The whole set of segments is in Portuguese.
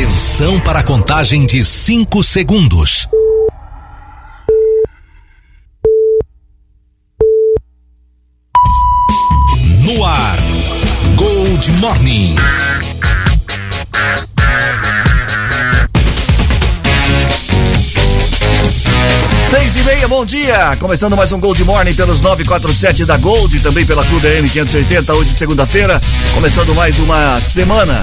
Atenção para a contagem de 5 segundos. No ar, Gold Morning. Seis e meia, bom dia! Começando mais um Gold Morning pelos 947 da Gold e também pela Clube AM 580, hoje segunda-feira, começando mais uma semana.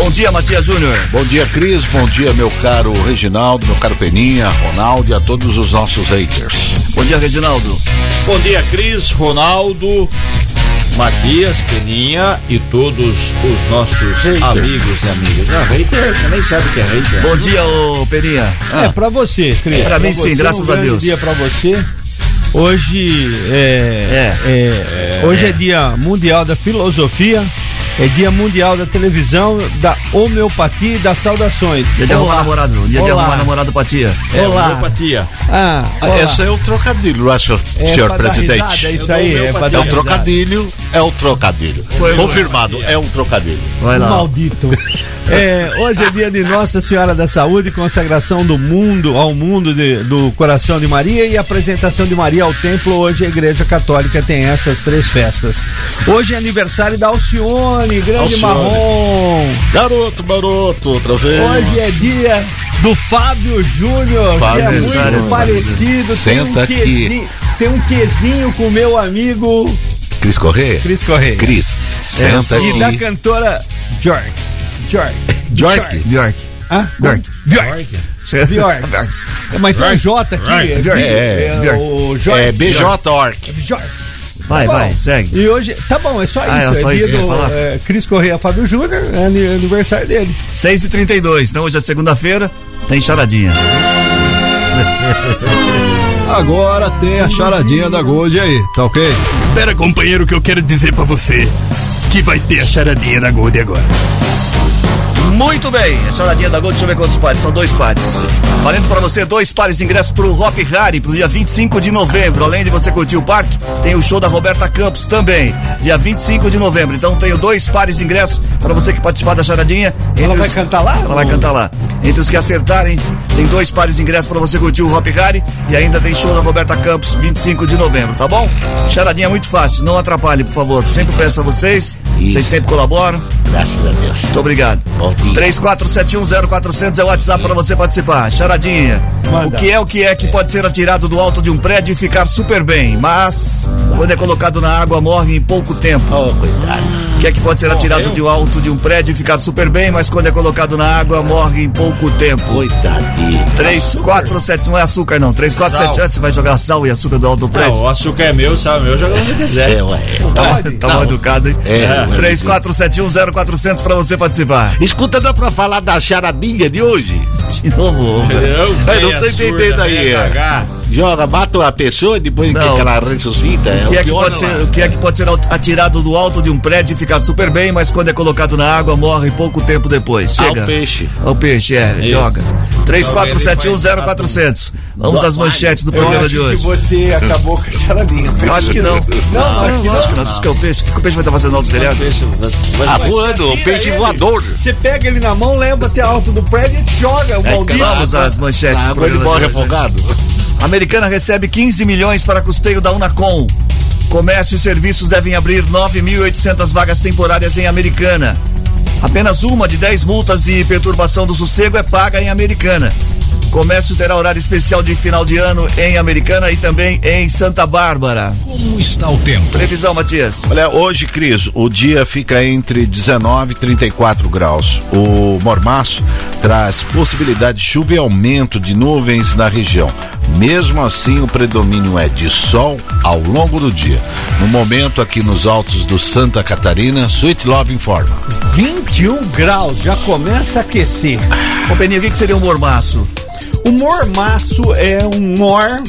Bom dia, Matias Júnior. Bom dia, Cris. Bom dia, meu caro Reginaldo, meu caro Peninha, Ronaldo e a todos os nossos haters. Bom dia, Reginaldo. Bom dia, Cris, Ronaldo, Matias, Peninha e todos os nossos Hater. amigos e amigas. Ah, hater, você nem sabe o que é hater. Bom dia, ô Peninha. É, pra você, Cris. Pra mim você, sim, graças um a Deus. dia pra você. Hoje é, é, hoje é dia mundial da filosofia, é dia mundial da televisão, da homeopatia e das saudações. Dia de arrumar namorado, dia de Olá. arrumar namorado pra tia. É, Olá. homeopatia. Ah, olá. Essa é o trocadilho, não é, senhor, É presidente? risada, é isso dou aí, é É dar risada. trocadilho, é um trocadilho. Confirmado, é um trocadilho. Vai lá. Maldito. É, hoje é dia de Nossa Senhora da Saúde, consagração do mundo ao mundo de- do coração de Maria e apresentação de Maria ao templo. Hoje a Igreja Católica tem essas três festas. Hoje é aniversário da Alcione, grande Alcione. marrom. Garoto, garoto, outra vez. Hoje é dia do Fábio Júnior, que é muito Júnior. parecido. Senta tem um aqui. quesinho, tem um quesinho com o meu amigo Cris Correia? Cris Correia. Cris, senta E da aqui. cantora Bjork. Bjork. Bjork. Bjork. Hã? Bjork. Bjork. Bjork. Bjork. É, Mas tem um J aqui. É, Bjork. é, Bjork. o J. É BJ Orc. Bjork. Vai, Tá bom. vai, segue. E hoje, tá bom, é só isso. Ah, é só dia isso que eu ia falar? é, Cris Correia Fábio Júnior, é ani- aniversário dele. 6 e 32 então hoje é segunda-feira, tem charadinha. Agora tem a charadinha da Gold aí, tá ok? Pera, companheiro, que eu quero dizer pra você que vai ter a charadinha da Gold agora. Muito bem, a charadinha da Gold, deixa eu ver quantos pares, são dois pares. Valendo pra você dois pares de ingressos pro Hop Harry pro dia 25 de novembro. Além de você curtir o parque, tem o show da Roberta Campos também, dia 25 de novembro. Então tenho dois pares de ingressos pra você que participar da charadinha. Ela vai os- cantar lá? Ela vai cantar lá. Entre os que acertarem, tem dois pares de ingressos pra você curtir o Hop Harry e ainda tem show da Roberta Campos 25 de novembro, tá bom? Charadinha muito fácil, não atrapalhe, por favor. Sempre peço a vocês, vocês sempre colaboram. Graças a Deus. Muito obrigado. Bom dia. 34710400 é o WhatsApp para você participar. Charadinha. Manda. O que é o que é que pode ser atirado do alto de um prédio e ficar super bem, mas quando é colocado na água morre em pouco tempo. Oh, cuidado. O que é que pode ser atirado do alto de um prédio e ficar super bem, mas quando é colocado na água morre em pouco tempo? Coitadinho. 3471 não é açúcar não. 3471 você vai jogar sal e açúcar do alto do Não, prédio. o açúcar é meu, sabe? Meu joga onde quiser. É, ué. Tá, tá mal educado, hein? É, ué. 34710400 para você participar. Escuta, dá pra falar da charadinha de hoje? De novo. Eu, Eu não tô entendendo aí. é. Joga, mata uma pessoa e depois Não. que ela ressuscita. O que, é que pode ser, o que é que pode ser atirado do alto de um prédio e ficar super bem, mas quando é colocado na água morre pouco tempo depois? Ah, Chega. o peixe. Ao peixe, é, joga. 34710400. Vamos às manchetes do Eu programa acho de que hoje. você acabou com a charadinha. Eu acho que não. Não, acho que não. Acho que não. Acho que é o peixe. O que que o peixe vai estar fazendo no alto do telhado? Ah, voando, o peixe voador. Você pega ele na mão, leva até alto do prédio e joga, o maldito. Vamos às manchetes do programa morre de hoje. afogado. Americana recebe 15 milhões para custeio da Unacom. Comércio e serviços devem abrir 9.800 vagas temporárias em Americana. Apenas uma de 10 multas de perturbação do sossego é paga em Americana. Comércio terá horário especial de final de ano em Americana e também em Santa Bárbara. Como está o tempo? Previsão, Matias. Olha, hoje, Cris, o dia fica entre 19 e 34 graus. O mormaço traz possibilidade de chuva e aumento de nuvens na região. Mesmo assim, o predomínio é de sol ao longo do dia. No momento, aqui nos altos do Santa Catarina, Sweet Love informa. 21 graus, já começa a aquecer. Ô, Peninho, o que, que seria um mormaço? O mormaço é um mor.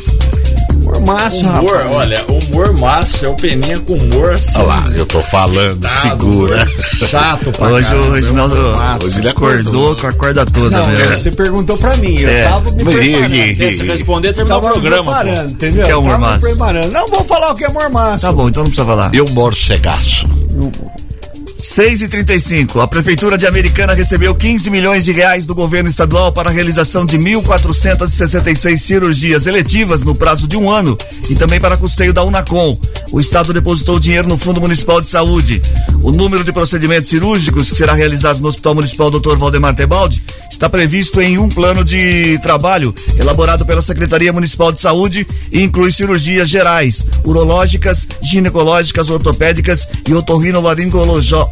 Mormaço, Humor, rapaz. olha, humor massa, é o Peninha com humor assim. Olha lá, eu tô falando, segura. Chato pra Hoje caramba, Reginaldo é. Hoje ele acordou com a corda toda, Não, né? você perguntou pra mim, eu É. tava me Mas e- preparando. e- e- Se responder, terminou o programa. pô. entendeu? Que é o mormaço? Não vou falar o que é mormaço. Tá bom, então não precisa falar. E o morcegaço. 6 e 35 A Prefeitura de Americana recebeu 15 milhões de reais do governo estadual para a realização de 1.466 cirurgias eletivas no prazo de um ano e também para custeio da Unacom. O Estado depositou dinheiro no Fundo Municipal de Saúde. O número de procedimentos cirúrgicos que será realizado no Hospital Municipal Dr. Valdemar Tebaldi está previsto em um plano de trabalho elaborado pela Secretaria Municipal de Saúde e inclui cirurgias gerais, urológicas, ginecológicas, ortopédicas e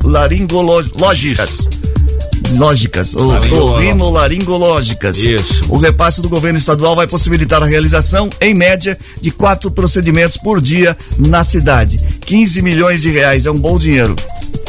otorrinolaringológicas. Lógicas, otorrinolaringológicas. Isso. O repasse do governo estadual vai possibilitar a realização, em média, de quatro procedimentos por dia na cidade. 15 milhões de reais, é um bom dinheiro.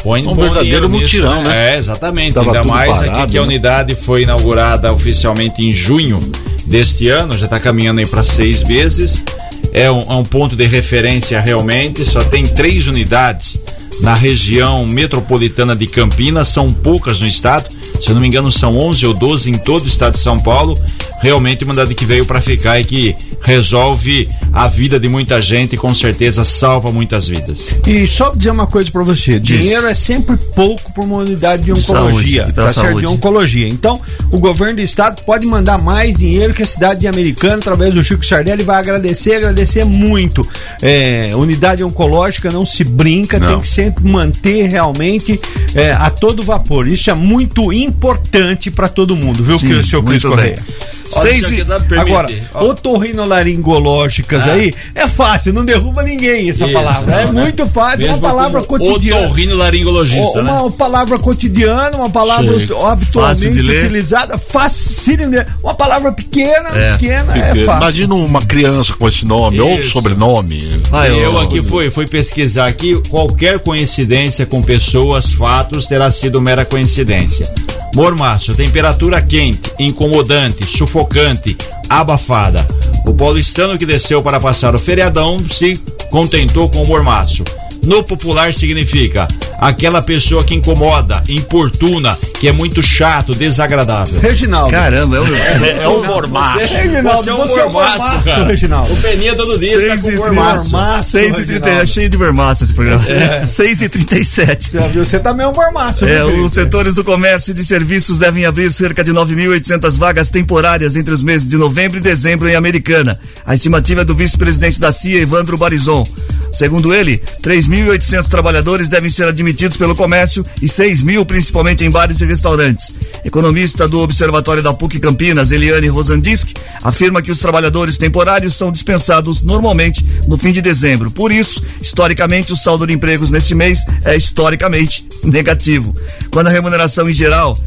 Põe Um bom verdadeiro dinheiro nisso, mutirão, né? É, exatamente. Tava Ainda mais parado, aqui que a né? unidade foi inaugurada oficialmente em junho deste ano, já está caminhando aí para seis meses. É um, é um ponto de referência realmente. Só tem três unidades na região metropolitana de Campinas, são poucas no estado. Se eu não me engano, são 11 ou 12 em todo o estado de São Paulo. Realmente uma unidade que veio para ficar e que resolve a vida de muita gente e com certeza salva muitas vidas. E só dizer uma coisa pra você: dinheiro é sempre pouco por uma unidade de oncologia, certo? saúde. De oncologia. Então, o governo do estado pode mandar mais dinheiro que a cidade de Americana, através do Chico Sardelli, vai agradecer, agradecer muito. É, unidade oncológica não se brinca, Não. tem que sempre manter realmente é, a todo vapor. Isso é muito importante pra todo mundo, viu, Sim, que o senhor Cris. Correia? Seis isso e... permite. Agora, Ó. otorrinolaringológicas Ah. aí é fácil, não derruba ninguém essa Isso, palavra. É não, muito fácil, Mesmo uma palavra cotidiana. Otorrinolaringologista, uma né? palavra cotidiana, uma palavra habitualmente utilizada, fácil de ler. Uma palavra pequena, É, pequena, é fácil. Imagina uma criança com esse nome ou Isso. sobrenome. Ah, eu aqui fui, fui pesquisar aqui, qualquer coincidência com pessoas, fatos, terá sido mera coincidência. Mormaço, temperatura quente, incomodante, sufocante, abafada. O paulistano que desceu para passar o feriadão se contentou com o mormaço. No popular significa aquela pessoa que incomoda, importuna, que é muito chato, desagradável. Reginaldo. Caramba, é um... É o mormaço. Você, Reginaldo, Você é um você é um mormaço, mormaço, cara. Reginaldo. O Peninha todo dia está com e mormaço. Mormaço, 6 e 30, é cheio de vermaço esse programa. 6 e 37 Já viu? Você também é um mormaço. É, Felipe? os setores do comércio e de serviços devem abrir cerca de 9.800 vagas temporárias entre os meses de novembro e dezembro em Americana. A estimativa é do vice-presidente da CIA, Evandro Barizon. Segundo ele, 3.800 trabalhadores devem ser admitidos pelo comércio e 6 mil principalmente em bares e restaurantes. Economista do Observatório da PUC Campinas, Eliane Rosandisk, afirma que os trabalhadores temporários são dispensados normalmente no fim de dezembro. Por isso, historicamente, o saldo de empregos neste mês é historicamente negativo. Quando a remuneração em geral,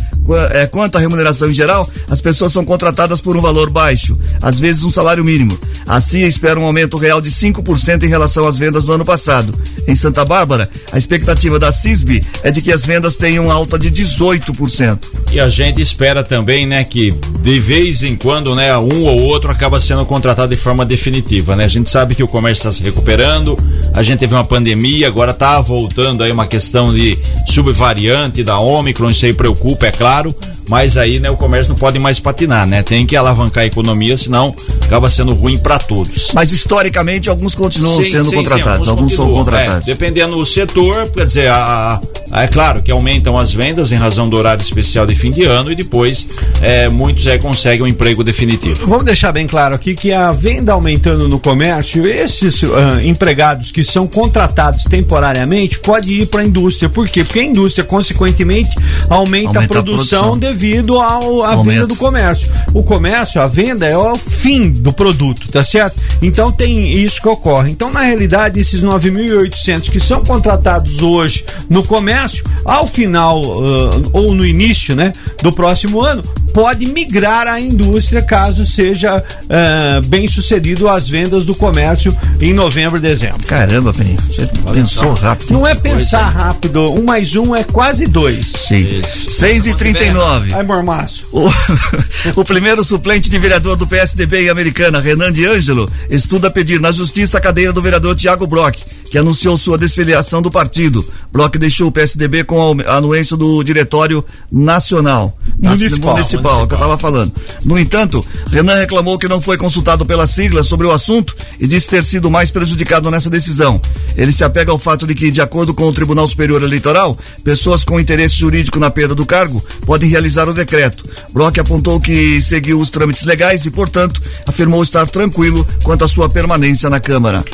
é, quanto à remuneração em geral, as pessoas são contratadas por um valor baixo, às vezes um salário mínimo. A CIA espera um aumento real de 5% em relação às vendas do ano passado. Em Santa Bárbara, a expectativa da CISB é de que as vendas tenham alta de 18%. E a gente espera também, né, que de vez em quando, né, um ou outro acaba sendo contratado de forma definitiva, né? A gente sabe que o comércio está se recuperando, a gente teve uma pandemia, agora está voltando aí uma questão de subvariante da Omicron, isso aí preocupa, é claro, mas aí, né, o comércio não pode mais patinar, né? Tem que alavancar a economia, senão acaba sendo ruim para todos. Mas historicamente, alguns continuam Sim, sendo sim, contratados, sim, alguns são continuam, contratados. é, dependendo do setor, quer dizer, a, a- é claro que aumentam as vendas em razão do horário especial de fim de ano e depois é, muitos é, conseguem um emprego definitivo. Vamos deixar bem claro aqui que a venda aumentando no comércio, esses ah, empregados que são contratados temporariamente pode ir para a indústria. Por quê? Porque a indústria, consequentemente, aumenta, Aumenta a a produção, produção. Devido ao, à venda do comércio. O comércio, a venda é o fim do produto, tá certo? Então tem isso que ocorre. Então, na realidade, esses 9.800 que são contratados hoje no comércio, ao final ah, ou no início né, do próximo ano, pode migrar à indústria caso seja ah, bem sucedido as vendas do comércio em novembro e dezembro. Caramba, Peninho, você pensou rápido. Não é pensar rápido, um mais um é quase dois. Sim. 6 e 39 Ai, mormaço. O, o primeiro suplente de vereador do PSDB em Americana, Renan de Ângelo, estuda pedir na justiça a cadeira do vereador Tiago Brock, que anunciou sua desfiliação do partido. Brock deixou o PSDB com a anuência do Diretório Nacional. Municipal. Municipal, é o que eu estava falando. No entanto, Renan reclamou que não foi consultado pela sigla sobre o assunto e disse ter sido mais prejudicado nessa decisão. Ele se apega ao fato de que, de acordo com o Tribunal Superior Eleitoral, pessoas com interesse jurídico na perda do cargo podem realizar o decreto. Brock apontou que seguiu os trâmites legais e, portanto, afirmou estar tranquilo quanto à sua permanência na Câmara.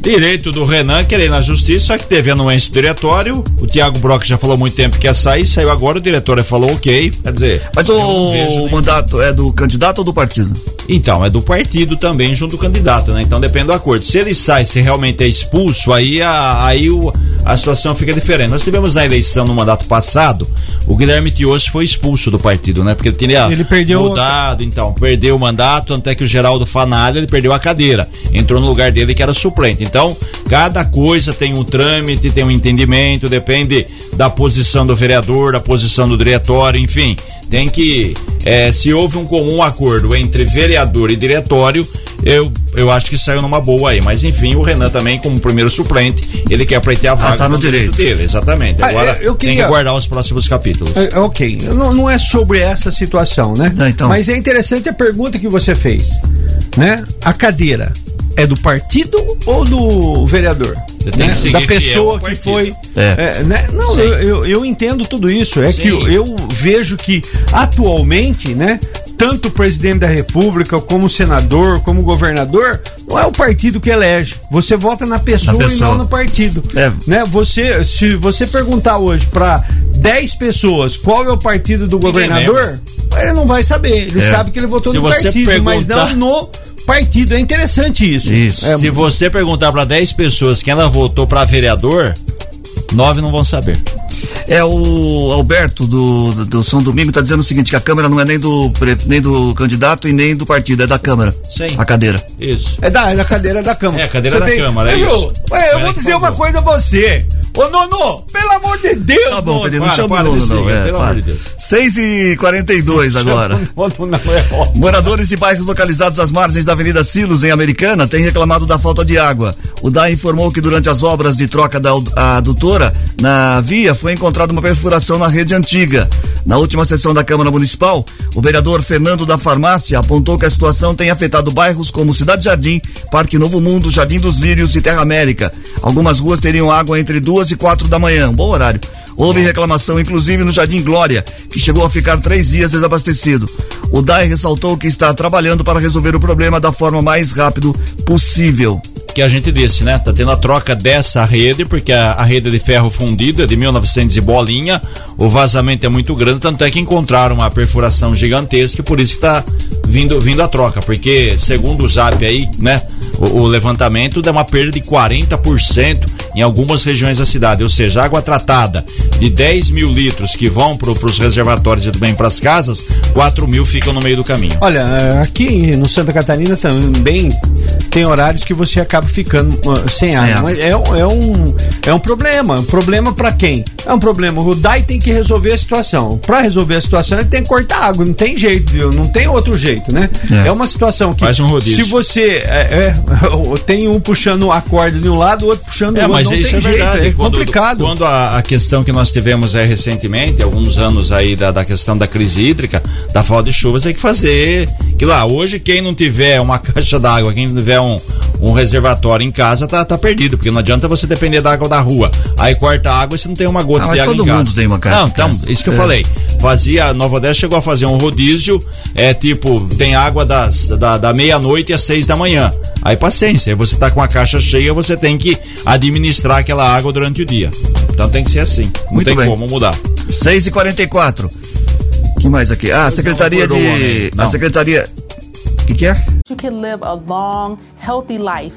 Direito do Renan querer ir na justiça, que teve anuência do diretório. O Tiago Brock já falou há muito tempo que ia sair, saiu agora, o diretório falou ok. Quer dizer. Mas o, o mandato é do candidato ou do partido? Então, é do partido também, junto do candidato, né? Então depende do acordo. Se ele sai, se realmente é expulso, aí a, aí o, a situação fica diferente. Nós tivemos na eleição no mandato passado, o Guilherme Tios foi expulso do partido, né? Porque ele teria Ele perdeu- mudado, então, perdeu o mandato, até que o Geraldo Fanalho, ele perdeu a cadeira. Entrou no lugar dele que era suplente. Então, cada coisa tem um trâmite, tem um entendimento, depende da posição do vereador, da posição do diretório, enfim. Tem que. eh, se houve um comum acordo entre vereador e diretório, eu, eu acho que saiu numa boa aí. Mas enfim, o Renan também, como primeiro suplente, ele quer pleitear a vaga. tá no com o direito. dele, exatamente. Ah, Agora eu tem queria- que guardar os próximos capítulos. É, ok, não, não é sobre essa situação, né? então. Mas é interessante a pergunta que você fez, né? A cadeira é do partido ou do vereador? Né? da pessoa que partido. foi. É. é, né? Não, eu, eu, eu entendo tudo isso. É Sim. que eu, eu vejo que atualmente, né? Tanto o presidente da república, como o senador, como o governador, não é o partido que elege. Você vota na pessoa, Na e pessoa. não no partido. É. Né? Você, se você perguntar hoje para 10 pessoas qual é o partido do governador, ele não vai saber. Ele É. sabe que ele votou Se no você Tarcísio, mas perguntar- não no partido. É interessante isso. Isso. É, Se você perguntar para 10 pessoas quem ela votou para vereador, nove não vão saber. É o Alberto do, do, do São Domingo tá dizendo o seguinte: que a Câmara não é nem do, nem do candidato e nem do partido, é da Câmara. Sim. A cadeira. Isso. É da, é da cadeira da Câmara. É, a cadeira Você da Câmara, é Viu? isso. Ué, eu Peraí, vou dizer uma coisa a você. Ô, Nono, pelo amor de Deus, Tá bom, Nono. Não para, chama para o desse não. É, pelo para. amor de Deus. 6 e 42 agora. Nono não é óbvio. Moradores de bairros localizados às margens da Avenida Silos, em Americana, têm reclamado da falta de água. O DAI informou que durante as obras de troca da adutora na via foi encontrada uma perfuração na rede antiga. Na última sessão da Câmara Municipal, o vereador Fernando da Farmácia apontou que a situação tem afetado bairros como Cidade Jardim, Parque Novo Mundo, Jardim dos Lírios e Terra América. Algumas ruas teriam água entre duas e quatro da manhã. Bom horário. Houve reclamação, inclusive, no Jardim Glória, que chegou a ficar três dias desabastecido. O DAI ressaltou que está trabalhando para resolver o problema da forma mais rápido possível. Que a gente disse, né? Tá tendo a troca dessa rede, porque a, a rede de ferro fundido é de 1900 e bolinha, o vazamento é muito grande, tanto é que encontraram uma perfuração gigantesca por isso que tá vindo, vindo a troca, porque segundo o ZAP aí, né? O, o levantamento dá uma perda de 40% em algumas regiões da cidade, ou seja, água tratada de 10 mil litros que vão para os reservatórios e também para as casas, 4 mil ficam no meio do caminho. Olha, aqui no Santa Catarina também tem horários que você acaba ficando ah, sem água. É. Mas é, um- é um, é um problema. Um problema pra quem? É um problema. O DAI tem que resolver a situação. Pra resolver a situação, ele tem que cortar água. Não tem jeito, viu? Não tem outro jeito, né? É. É, uma situação que. Faz um rodízio. Se você. É, é, tem um puxando a corda de um lado, o outro puxando do É, outro. mas não isso tem é jeito. verdade. É Quando- complicado. Quando a, a questão que nós tivemos aí recentemente, alguns anos aí da, da questão da crise hídrica, da falta de chuvas, tem que fazer. Que lá, hoje, quem não tiver uma caixa d'água, quem não tiver um, um reservatório em casa, tá, tá perdido, porque não adianta você depender da água da rua. Aí corta a água e você não tem uma gota Ah, mas de água todo em casa. mundo tem uma caixa Não, então, isso que eu É. falei. Fazia, Nova Odessa chegou a fazer um rodízio, é tipo, tem água das, da, da meia-noite às seis da manhã. Aí paciência, aí você tá com a caixa cheia, você tem que administrar aquela água durante o dia. Então tem que ser assim. Não Muito tem bem. como mudar. 6 e 44 que mais aqui? Ah, a Secretaria de. A Secretaria. O que, que é? You can live a long, healthy life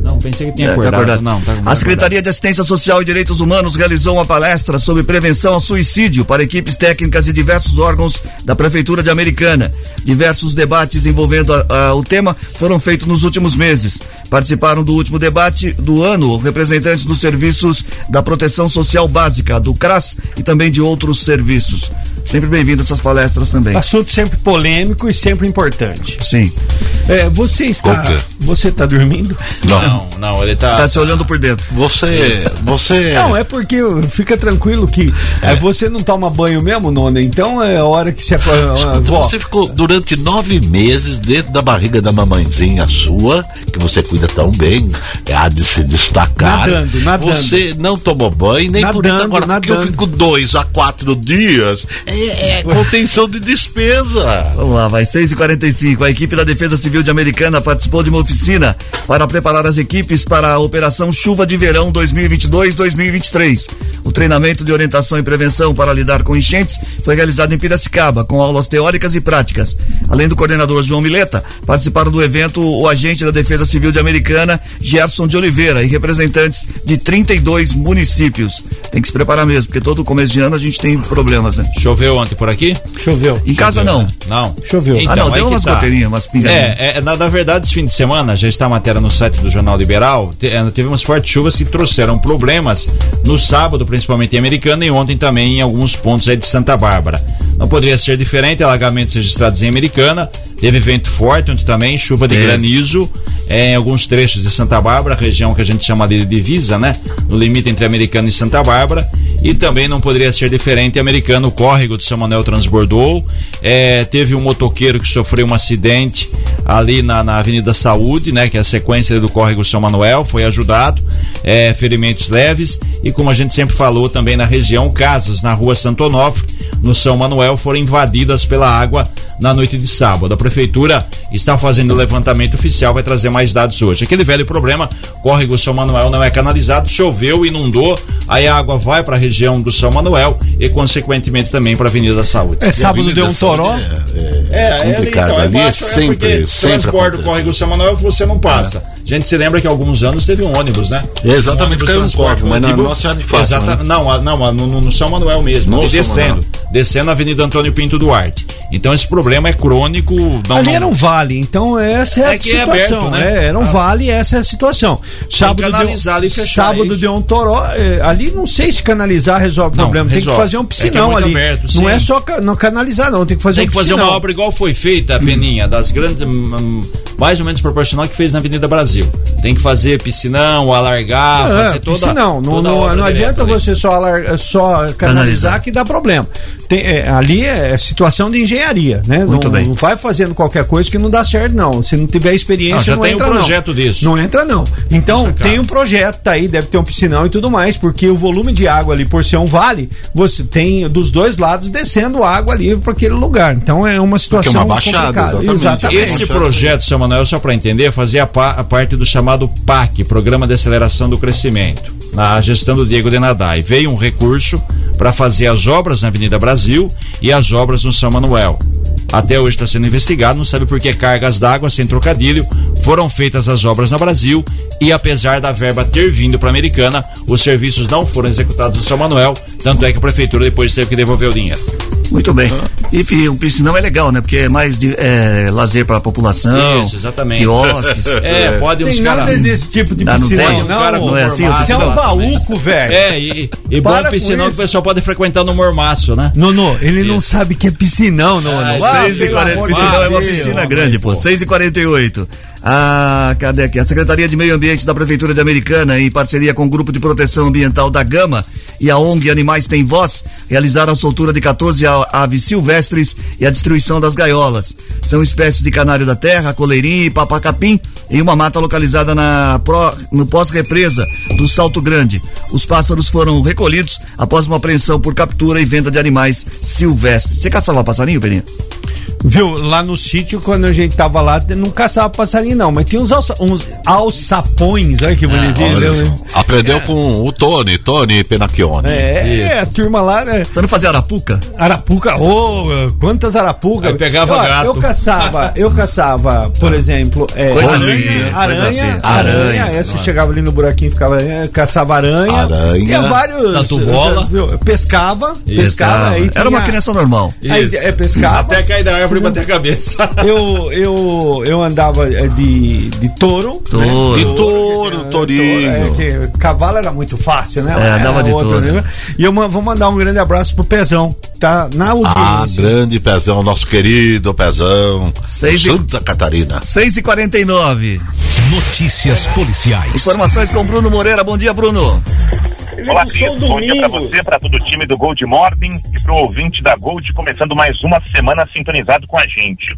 Não, pensei que tinha É, tá acordado. acordado. Não, tá A Secretaria de Assistência Social e Direitos Humanos realizou uma palestra sobre prevenção ao suicídio para equipes técnicas de diversos órgãos da Prefeitura de Americana. Diversos debates envolvendo a- a- o tema foram feitos nos últimos meses. Participaram do último debate do ano representantes dos serviços da Proteção Social Básica, do CRAS e também de outros serviços. Sempre bem-vindo essas palestras também. Assunto sempre polêmico e sempre importante. Sim. É, você está. Quê? Você está dormindo? Não, não, ele tá. Está se olhando por dentro. Você. Você. Não, é porque fica tranquilo que é. você não toma banho mesmo, Nona. Então é a hora que você. Escuta, você ficou durante nove meses dentro da barriga da mamãezinha sua, que você cuida tão bem, é, há de se destacar. Nadando, nadando. Você não tomou banho, nem por isso Nadando, agora, porque eu nadando. fico dois a quatro dias. É, é contenção de despesa. Vamos lá, vai 6h45. A equipe da Defesa Civil de Americana participou de uma oficina para preparar as equipes para a Operação Chuva de Verão 2022-2023. O treinamento de orientação e prevenção para lidar com enchentes foi realizado em Piracicaba, com aulas teóricas e práticas. Além do coordenador João Mileta, participaram do evento o agente da Defesa Civil de Americana, Gerson de Oliveira, e representantes de 32 municípios. Tem que se preparar mesmo, porque todo começo de ano a gente tem problemas, né? Choveu ontem por aqui? Choveu. Em casa não. né? Não. Choveu. Ah, não, deu que umas tá. goteirinhas, umas pingadinhas. É, é, na, na verdade, esse fim de semana, já está a matéria no site do Jornal Liberal, te, é, teve umas fortes chuvas que trouxeram problemas no sábado, principalmente em Americana, e ontem também em alguns pontos aí de Santa Bárbara. Não poderia ser diferente, alagamentos registrados em Americana, teve vento forte ontem também, chuva de É. granizo é, em alguns trechos de Santa Bárbara, região que a gente chama de divisa, né? No limite entre Americana e Santa Bárbara. E também não poderia ser diferente, americano, o córrego de São Manuel transbordou. É, teve um motoqueiro que sofreu um acidente ali na, na Avenida Saúde, né? Que é a sequência do córrego São Manuel, foi ajudado. É, ferimentos leves. E como a gente sempre falou também na região, casas na rua Santo Onofre, no São Manuel, foram invadidas pela água na noite de sábado. A prefeitura está fazendo o levantamento oficial, vai trazer mais dados hoje. Aquele velho problema, córrego São Manuel não é canalizado, choveu, inundou, aí a água vai para a região do São Manuel e consequentemente também para a Avenida da Saúde. É sábado deu um toró. É, complicado. então, ali é sempre, porque sempre transborda o córrego São Manuel que você não passa. A gente se lembra que há alguns anos teve um ônibus, né? É, exatamente, Um ônibus caiu no transporte córrego, mas na. Nossa Senhora de Fátima, Exata- né? Não, não, no, no- São Manuel mesmo, ali descendo. Manuel. Descendo a Avenida Antônio Pinto Duarte. Então esse problema é crônico. Não, Ali não- era um vale, então essa é, É a que é situação. aberto, né? é, era um vale e essa é a situação. Sábado canalizar deu, e fechar, sábado é isso. deu um toró. é, ali não sei se canalizar resolve o Não, problema. Tem que resolve. fazer um É é piscinão muito ali. aberto, não sim. é só ca- não canalizar, não. Tem que fazer Tem um que fazer uma obra igual foi feita, a Peninha, das grandes. hum, hum, mais ou menos proporcional que fez na Avenida Brasil. Tem que fazer piscinão, alargar, É, fazer toda. piscinão. Não, toda a não, obra não adianta ali. você só, alar- só canalizar, Canalizar. que dá problema. Tem- é, ali é situação de engenharia, né? Muito não, bem. não vai fazendo qualquer coisa que não dá certo, não. Se não tiver experiência, Não, já não tem entra um não. projeto disso. Não entra não. Então, Isso é tem um projeto, tá aí, deve ter um piscinão e tudo mais, porque o volume de água ali, por ser um vale, você tem dos dois lados descendo água ali para aquele lugar. Então, é uma situação uma baixada, complicada. exatamente. Esse projeto, seu Manuel, só para entender, fazia a parte do chamado PAC, Programa de Aceleração do Crescimento, na gestão do Diego Denadai. Veio um recurso para fazer as obras na Avenida Brasil e as obras no São Manuel. Até hoje está sendo investigado, não sabe por que cargas d'água, sem trocadilho, foram feitas as obras na Brasil e apesar da verba ter vindo para a Americana, os serviços não foram executados no São Manuel, tanto é que a prefeitura depois teve que devolver o dinheiro. Muito bem. Enfim, o piscinão é legal, né? Porque é mais de é, lazer para a população. Isso, exatamente. Quiosques. É, pode uns Tem nada caras. desse tipo de Ah, não piscinão, tem? não. Cara, não é assim, Isso é um piscinão? baúco, velho. É, e, e bom piscinão que isso. o pessoal pode frequentar no mormaço, né? Nono, ele não sabe que é piscinão, Nono. Ah, Ah, 6 e pelo 40, amor de piscinão é uma piscina grande, pô. 6 48. Ah, cadê aqui? A Secretaria de Meio Ambiente da Prefeitura de Americana, em parceria com o Grupo de Proteção Ambiental da Gama e a ONG Animais Tem Voz, realizaram a soltura de 14 a- aves silvestres e a destruição das gaiolas. São espécies de canário da terra, coleirinho e papacapim em uma mata localizada na pró- no pós-represa do Salto Grande. Os pássaros foram recolhidos após uma apreensão por captura e venda de animais silvestres. Você caçava passarinho, Peninha? Viu, lá no sítio, quando a gente tava lá, não caçava passarinho, não, mas tinha uns, alça, uns alçapões, olha que bonitinho. Olha né? só. Aprendeu com o Tony, Tony Penacchione. É, é, a turma lá, né? Você não fazia arapuca? Arapuca, ô, quantas arapucas. Aí pegava Ó, gato. Eu caçava, eu caçava, por exemplo, é, Coisa aranha, coisa aranha, aranha, Aranha, é, você nossa. chegava ali no buraquinho e ficava, é, caçava aranha. Aranha. Tinha vários. Tatu bola. viu? Pescava, pescava. aí Era uma criança normal. Aí, é, pescava. Até cair da árvore e bater a cabeça. Eu, eu, eu andava é, de, de touro. Touro. De touro, tourinho. É, que cavalo era muito fácil, né? É, andava de touro. né? E eu vou mandar um grande abraço pro Pezão, tá? Na Ah, audiência. grande Pezão, nosso querido Pezão. Seis e- Santa Catarina. 6 49 Notícias policiais. Informações com Bruno Moreira. Bom dia, Bruno. Olá, Cris. Bom dia pra você, para todo o time do Gold Morning e pro ouvinte da Gold, começando mais uma semana sintonizado com a gente.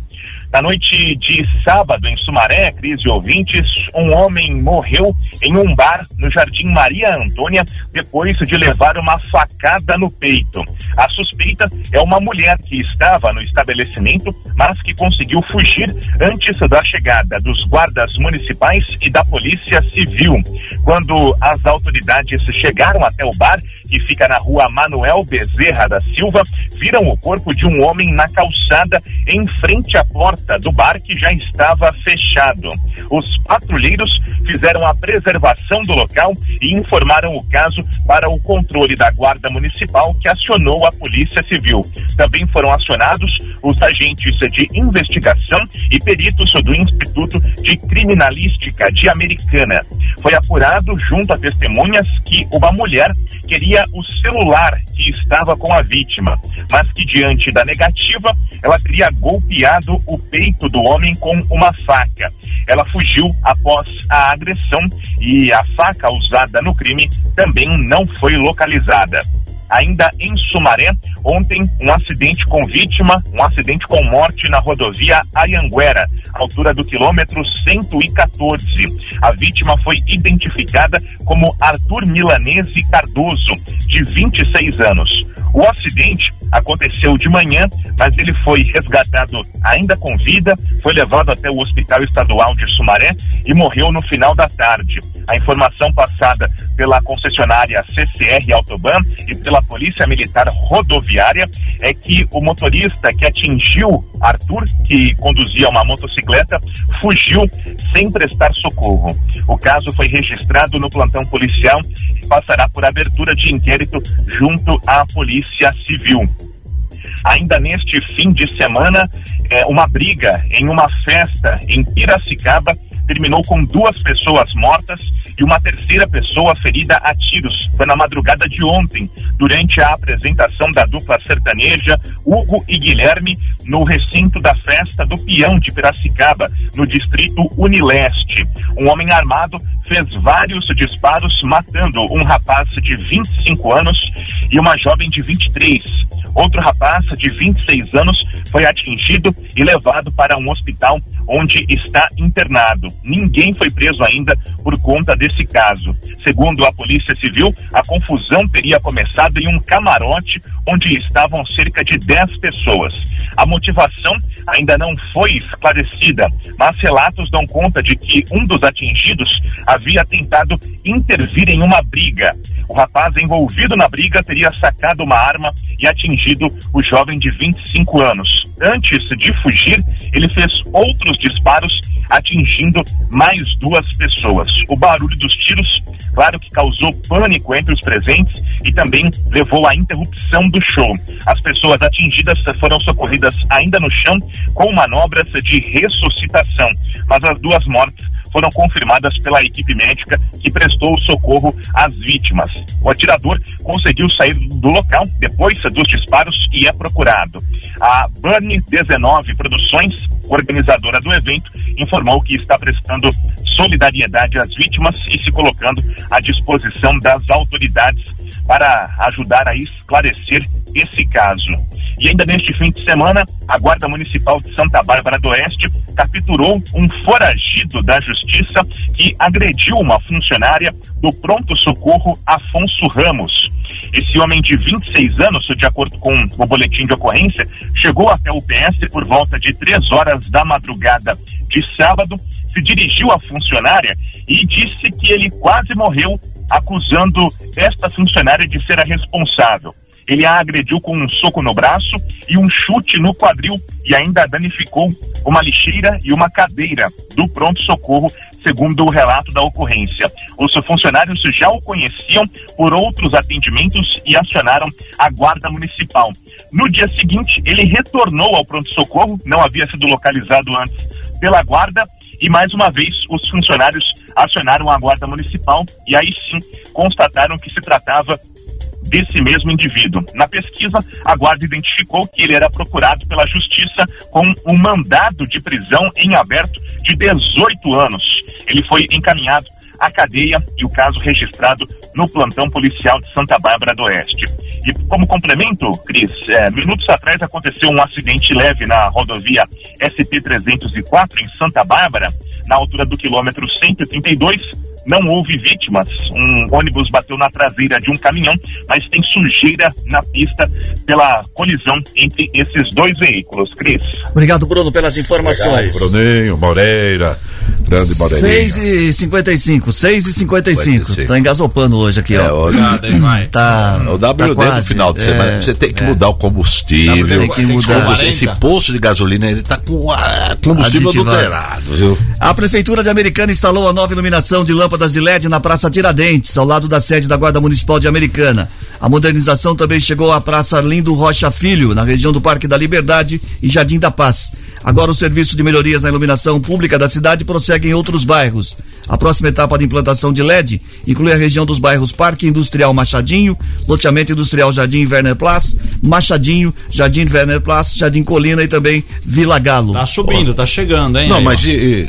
Na noite de sábado, em Sumaré, Cris e ouvintes, um homem morreu em um bar no Jardim Maria Antônia depois de levar uma facada no peito. A suspeita é uma mulher que estava no estabelecimento, mas que conseguiu fugir antes da chegada dos guardas municipais e da Polícia Civil. Quando as autoridades chegaram até o bar, que fica na rua Manuel Bezerra da Silva, viram o corpo de um homem na calçada em frente à porta do bar que já estava fechado. Os patrulheiros fizeram a preservação do local e informaram o caso para o controle da Guarda Municipal, que acionou a Polícia Civil. Também foram acionados os agentes de investigação e peritos do Instituto de Criminalística de Americana. Foi apurado junto a testemunhas que uma mulher queria o celular que estava com a vítima, mas que diante da negativa, ela teria golpeado o peito do homem com uma faca. Ela fugiu após a agressão e a faca usada no crime também não foi localizada. Ainda em Sumaré, ontem um acidente com vítima, um acidente com morte na rodovia Ayanguera, altura do quilômetro 114. A vítima foi identificada como Arthur Milanese Cardoso, de 26 anos. O acidente aconteceu de manhã, mas ele foi resgatado ainda com vida, foi levado até o Hospital Estadual de Sumaré e morreu no final da tarde. A informação passada pela concessionária CCR Autoban e pela Polícia Militar Rodoviária é que o motorista que atingiu Arthur, que conduzia uma motocicleta, fugiu sem prestar socorro. O caso foi registrado no plantão policial e passará por abertura de inquérito junto à Polícia Civil. Ainda neste fim de semana, eh, uma briga em uma festa em Piracicaba terminou com duas pessoas mortas e uma terceira pessoa ferida a tiros. Foi na madrugada de ontem, durante a apresentação da dupla sertaneja Hugo e Guilherme no recinto da festa do Peão de Piracicaba, no distrito Unileste. Um homem armado fez vários disparos, matando um rapaz de 25 anos e uma jovem de 23. Outro rapaz de 26 anos foi atingido e levado para um hospital onde está internado. Ninguém foi preso ainda por conta desse caso. Segundo a Polícia Civil, a confusão teria começado em um camarote onde estavam cerca de 10 pessoas. A motivação ainda não foi esclarecida, mas relatos dão conta de que um dos atingidos havia tentado intervir em uma briga. O rapaz envolvido na briga teria sacado uma arma e atingido o jovem de 25 anos. Antes de fugir, ele fez outros disparos, atingindo mais duas pessoas. O barulho dos tiros, claro que causou pânico entre os presentes e também levou à interrupção do show. As pessoas atingidas foram socorridas ainda no chão com manobras de ressuscitação, mas as duas mortes foram confirmadas pela equipe médica que prestou socorro às vítimas. O atirador conseguiu sair do local depois dos disparos e é procurado. A Burn 19 Produções, organizadora do evento, informou que está prestando solidariedade às vítimas e se colocando à disposição das autoridades para ajudar a esclarecer esse caso. E ainda neste fim de semana, a Guarda Municipal de Santa Bárbara do Oeste capturou um foragido da Justiça que agrediu uma funcionária do Pronto Socorro Afonso Ramos. Esse homem de 26 anos, de acordo com o boletim de ocorrência, chegou até o PS por volta de três horas da madrugada de sábado, se dirigiu à funcionária e disse que ele quase morreu, acusando esta funcionária de ser a responsável. Ele a agrediu com um soco no braço e um chute no quadril e ainda danificou uma lixeira e uma cadeira do pronto-socorro, segundo o relato da ocorrência. Os funcionários já o conheciam por outros atendimentos e acionaram a guarda municipal. No dia seguinte, ele retornou ao pronto-socorro, não havia sido localizado antes pela guarda, e mais uma vez os funcionários acionaram a guarda municipal e aí sim constataram que se tratava desse mesmo indivíduo. Na pesquisa, a guarda identificou que ele era procurado pela justiça com um mandado de prisão em aberto de 18 anos. Ele foi encaminhado à cadeia e o caso registrado no plantão policial de Santa Bárbara do Oeste. E como complemento, Cris, é, minutos atrás aconteceu um acidente leve na rodovia SP-304 em Santa Bárbara, na altura do quilômetro 132, não houve vítimas. Um ônibus bateu na traseira de um caminhão, mas tem sujeira na pista pela colisão entre esses dois veículos. Cris. Obrigado, Bruno, pelas informações. Obrigado, Bruninho, Moreira, grande Moreira. 6 e 55, 6 e 55. Tá engasopando hoje aqui, É, ó. hoje- Tá. O WD tá no final de É, semana. Você tem que é. mudar o combustível. Tem que mudar. Combustível- Esse posto de gasolina ele tá com ah, combustível Aditivado. adulterado, viu? A Prefeitura de Americana instalou a nova iluminação de lâmpadas de LED na Praça Tiradentes, ao lado da sede da Guarda Municipal de Americana. A modernização também chegou à Praça Arlindo Rocha Filho, na região do Parque da Liberdade e Jardim da Paz. Agora o serviço de melhorias na iluminação pública da cidade prossegue em outros bairros. A próxima etapa de implantação de LED inclui a região dos bairros Parque Industrial Machadinho, Loteamento Industrial Jardim Werner Place, Machadinho, Jardim Werner Place, Jardim Colina e também Vila Galo. Tá subindo, tá chegando, hein? Não, aí, mas ó. e- e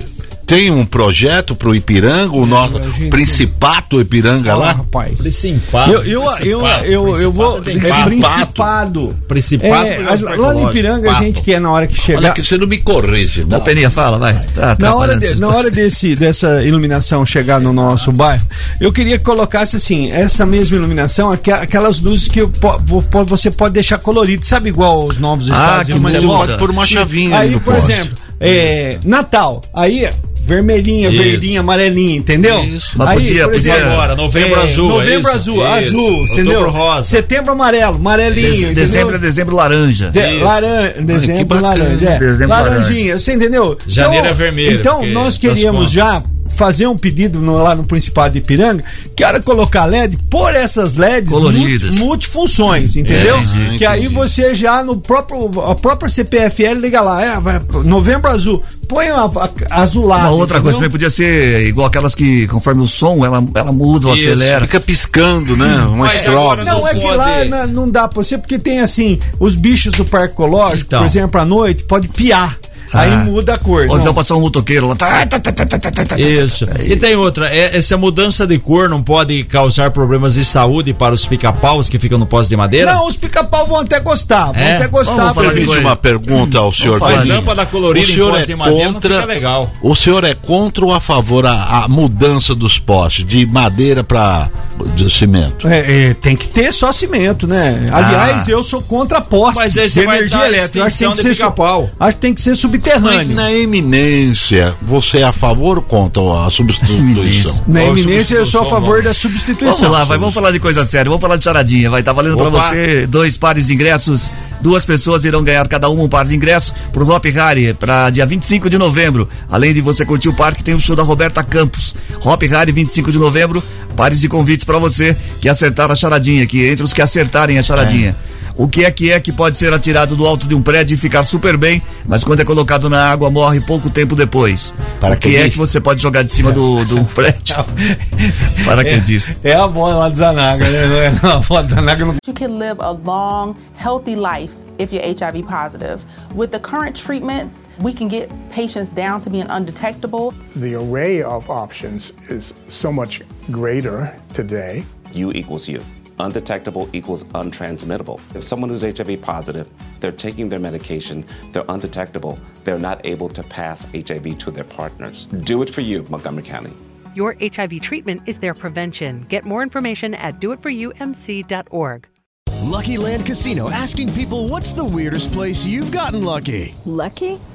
tem um projeto pro Ipiranga, o nosso Principato Ipiranga lá? rapaz. Principado. Eu, eu, eu, eu, eu vou. É Principado. Principado. É, a- lá no Ipiranga, a gente quer na hora que chegar. Olha que você não me corrige, irmão. Ô, Peninha, fala, vai. Tá Na hora, atrapalhando de- na hora desse, dessa iluminação chegar no nosso bairro, eu queria que colocasse assim, essa mesma iluminação, aqu- aquelas luzes que po- você pode deixar colorido, sabe igual os novos Ah, Estados Unidos? Mas é você pode pôr uma chavinha aí Aí, no por poste. exemplo, é, Natal, aí vermelhinha, Isso. verdinha, amarelinha, entendeu? Isso. Mas Aí, podia- podia- exemplo, Agora, novembro azul, é Novembro isso? azul, Isso. azul, Outubro entendeu? rosa. Setembro amarelo, amarelinho, entendeu? dezembro é dezembro laranja. De, Isso. laran, dezembro bacana. laranja, é. Dezembro laranjinha, você entendeu? Janeiro é vermelho, Então nós queríamos já fazer um pedido no- lá no Principado de Ipiranga, que era colocar LED, por essas LEDs Coloridas. multi- multifunções, entendeu? É, que aí você já no próprio a própria CPFL liga lá, é, vai, novembro azul, põe a, a, azulado. Uma outra coisa também entendeu? podia ser igual aquelas que, conforme o som, ela, ela muda ou Isso. acelera. Fica piscando, né? Uma Mas estrobe. agora Não, é que lá na- não dá pra você, porque tem assim, os bichos do parque ecológico, Então. por exemplo, à noite, pode piar. Aí Ah. muda a cor. Ou então passar um motoqueiro lá. Tá, tá, tá, tá, tá, tá, tá, Isso. E tem outra, é, essa mudança de cor não pode causar problemas de saúde para os pica-paus que ficam no poste de madeira? Não, os pica-pau vão até gostar, vão É? até gostar. Vamos uma pergunta ao senhor Mas lâmpada colorida O em senhor poste é de madeira não contra- fica legal. O senhor é contra ou a favor a, a mudança dos postes de madeira para de cimento? É, é, tem que ter só cimento, né? Aliás, eu sou contra postes Mas aí você de vai energia elétrica. Acho que, tem que ser su- pica-pau. acho que tem que ser subterrâneo. Mas na eminência, você é a favor ou contra a substituição? Na eminência, eu sou a favor da substituição. Vamos lá, vai, vamos falar de coisa séria, vamos falar de charadinha, vai estar tá valendo pra Opa. você dois pares de ingressos, duas pessoas irão ganhar cada uma um par de ingressos pro Hop Harry, pra dia 25 de novembro. Além de você curtir o parque, tem o show da Roberta Campos. Hop Harry, 25 de novembro, pares de convites pra você que acertar a charadinha aqui, entre os que acertarem a charadinha. O que é que é que pode ser atirado do alto de um prédio e ficar super bem, mas quando é colocado na água morre pouco tempo depois? o que é Paraquedista. que você pode jogar de cima do, do prédio? Paraquedista. É a bola lá do Zanaga, né? Não é a bola do Zanaga não You can live a long, healthy life if you're HIV positive. With the current treatments, we can get patients down to being undetectable. The array of options is so much greater today. You equals you. Undetectable equals untransmittable. If someone who's HIV positive, they're taking their medication, they're undetectable, they're not able to pass HIV to their partners. Do it for you, Montgomery County. Your HIV treatment is their prevention. Get more information at doitforumc.org. Lucky Land Casino asking people what's the weirdest place you've gotten lucky? Lucky?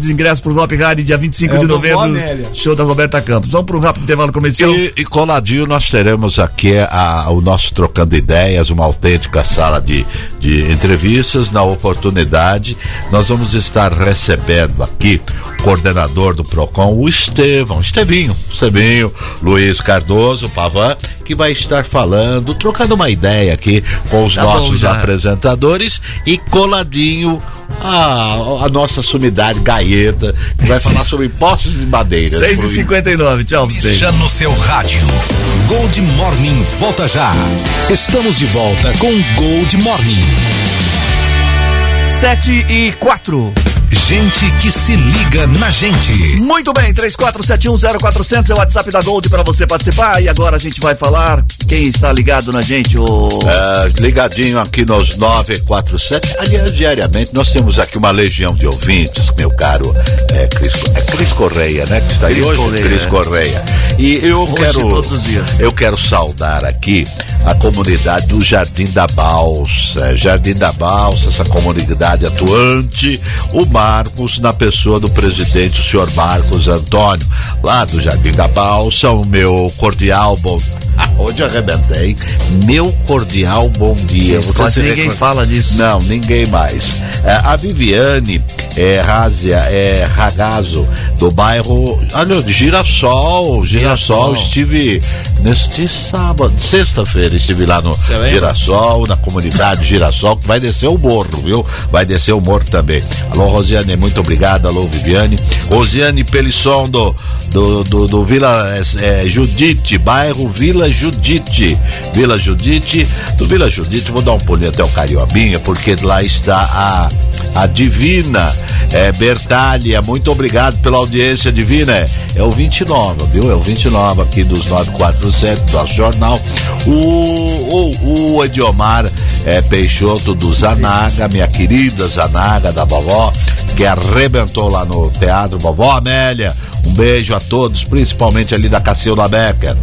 de ingressos pro Hop Harry, dia 25 É de novembro. Show da Roberta Campos. Vamos para um rápido intervalo comercial. E, e coladinho nós teremos aqui a- o nosso Trocando Ideias, uma autêntica sala de, de entrevistas. Na oportunidade, nós vamos estar recebendo aqui o coordenador do PROCON, o Estevão, Estevinho, Estevinho, Luiz Cardoso, Pavan, que vai estar falando, trocando uma ideia aqui com os Tá nossos apresentadores e coladinho a, a nossa sumidade Gaeta, que vai falar sobre postes e madeiras. 6 e 59 tchau pra vocês. Já no seu rádio. Gold Morning volta já. Estamos de volta com Gold Morning. 7 e 4. Gente que se liga na gente. Muito bem, 34710400 é o WhatsApp da Gold para você participar. E agora a gente vai falar quem está ligado na gente, o. É, ligadinho aqui nos 947. Aliás, diariamente nós temos aqui uma legião de ouvintes, meu caro é, Cris, é Cris Correia, né? Que está aí Cris hoje, Correia, Cris. Correia. E eu Hoje, quero. todos os dias. Eu quero saudar aqui a comunidade do Jardim da Balsa. Jardim da Balsa, essa comunidade atuante, o Marcos, na pessoa do presidente, o senhor Marcos Antônio, lá do Jardim da Balsa, o meu cordial bom. Hoje arrebentei. Meu cordial bom dia. Isso, Você quase se ninguém fala disso. Não, ninguém mais. É, a Viviane é, Razia, é, Ragazzo, do bairro. Olha, de Girassol. Girassol, Girassol. estive neste sábado, sexta-feira, estive lá no lembra? Girassol, na comunidade Girassol, que vai descer o morro, viu? Vai descer o morro também. Alô, Rosiane, muito obrigado. Alô, Viviane. Rosiane Pelisson do, do, do, do Vila é, é, Judite, bairro Vila Judite. Vila Judite, do Vila Judite, vou dar um pulinho até o Cariobinha, porque lá está a, a Divina é, Bertalha. Muito obrigado pela audiência, Divina. É, é o 29, viu? É o 29 aqui dos 947 do nosso jornal. O, o, o Ediomar é, Peixoto do Zanaga, minha querida Zanaga da vovó, que arrebentou lá no Teatro Vovó Amélia. Um beijo a todos, principalmente ali da Cacilda Becker.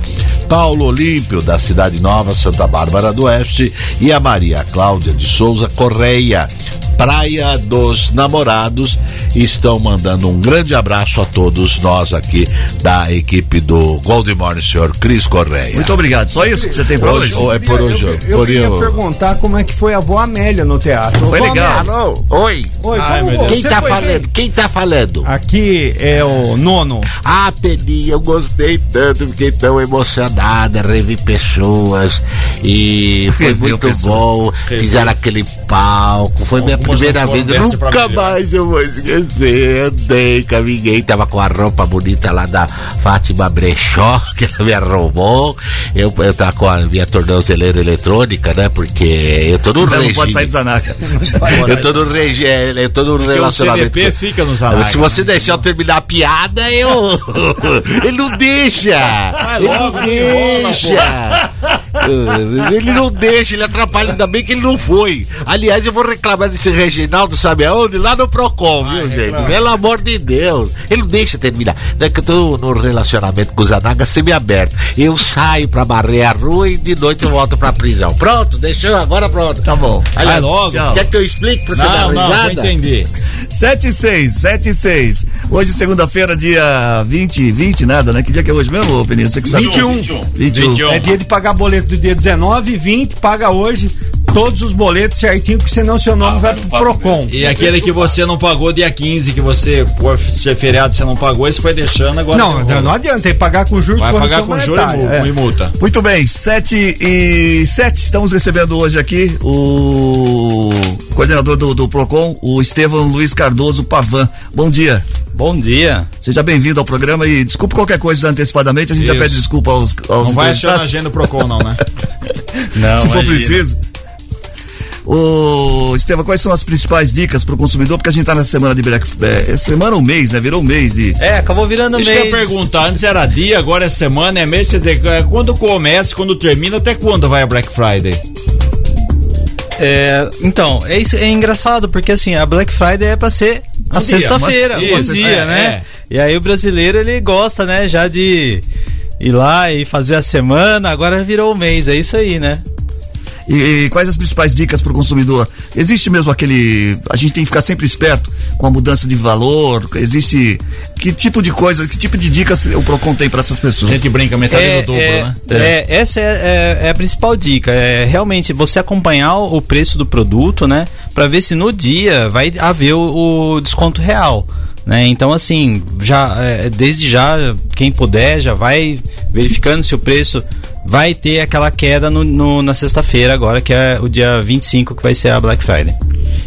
Paulo Olímpio, da Cidade Nova, Santa Bárbara do Oeste, e a Maria Cláudia de Souza Correia. Praia dos Namorados estão mandando um grande abraço a todos nós aqui da equipe do Gold Morning, senhor Cris Correia. Muito obrigado. Só isso que você tem pra hoje? Ou é por hoje? Eu, eu por queria eu- perguntar como é que foi a avó Amélia no teatro. Foi legal. Alô, oi. Oi, Ai, como meu Deus. Quem você tá falando? Quem tá falando? Aqui é o nono. Ah, Peninha, eu gostei tanto, fiquei tão emocionado. nada, revi pessoas e foi Reveu muito pessoas. bom. Reveu. Fizeram aquele palco, foi minha Algumas primeira não foram vez. Nunca mais eu vou esquecer. Andei, caminhei, tava com a roupa bonita lá da Fátima Brechó, que ela me arrumou. Eu, eu tava com a minha tornozeleira eletrônica, né? Porque eu tô no Não, não regime. pode sair do Zanaca. Eu tô no regi- eu tô no relacionamento. CDP fica no Zanaga, Se você deixar eu terminar a piada, eu. Ele não deixa! Vai Ele logo, não não deixa! Ele não deixa, ele atrapalha, ainda bem que ele não foi. Aliás, eu vou reclamar desse Reginaldo, sabe aonde? Lá no Procon, viu, gente? Pelo amor de Deus. Ele não deixa terminar. Não é que eu tô no relacionamento com o Zanaga semi-aberto. Eu saio pra varrer a rua e de noite eu volto pra prisão. Pronto, deixou, agora pronto. Tá bom. Aliás, logo. Quer que eu explique pra você Não, dar não, risada? vou 7 e 6, 7 e 6. Hoje, segunda-feira, dia 20, 20, nada, né? Que dia que é hoje mesmo, Peninho? Você que sabe. 21. 21. É dia de pagar boleto do dia 19 e 20, paga hoje todos os boletos certinho, porque senão seu nome vai pro Procon. E aquele que você não pagou dia 15, que você, por ser feriado, você não pagou, esse foi deixando agora. Não, não, não adianta, tem que pagar com juros Vai pagar com juros e é. e multa. Muito bem, 7 e 7. Estamos recebendo hoje aqui o coordenador do, do PROCON, o Estevão Luiz Cardoso Pavan. Bom dia. Bom dia. Seja bem-vindo ao programa e desculpe qualquer coisa antecipadamente, a gente já Isso. pede desculpa aos, aos Não vai achar na entrevistados. agenda do Procon, não, né? Não, se for imagina. preciso. Ô, Estevam, quais são as principais dicas para o consumidor? Porque a gente tá nessa semana de Black é, é semana ou mês, né? Virou um mês e. É, acabou virando Isso que eu ia perguntar, antes era dia, agora é semana, é mês, quer dizer, é, quando começa, quando termina, até quando vai a Black Friday? É, então, é, isso, é engraçado, porque assim, a Black Friday é pra ser a Um dia, sexta-feira, um dia, é, né? é. E aí o brasileiro, ele gosta, né, já de ir lá e fazer a semana, agora virou o mês, é isso aí, né? E, quais as principais dicas para o consumidor? Existe mesmo aquele. A gente tem que ficar sempre esperto com a mudança de valor? Existe. Que tipo de coisa, que tipo de dicas o Procon tem para essas pessoas? A gente brinca metade é, do dobro, é, né? é, essa é, é- é a principal dica. É realmente você acompanhar o preço do produto, né? Pra ver se no dia vai haver o, o desconto real. Né? Então, assim, já é, desde já, quem puder, já vai verificando se o preço vai ter aquela queda no, no- na sexta-feira, agora, que é o dia 25, que vai ser a Black Friday.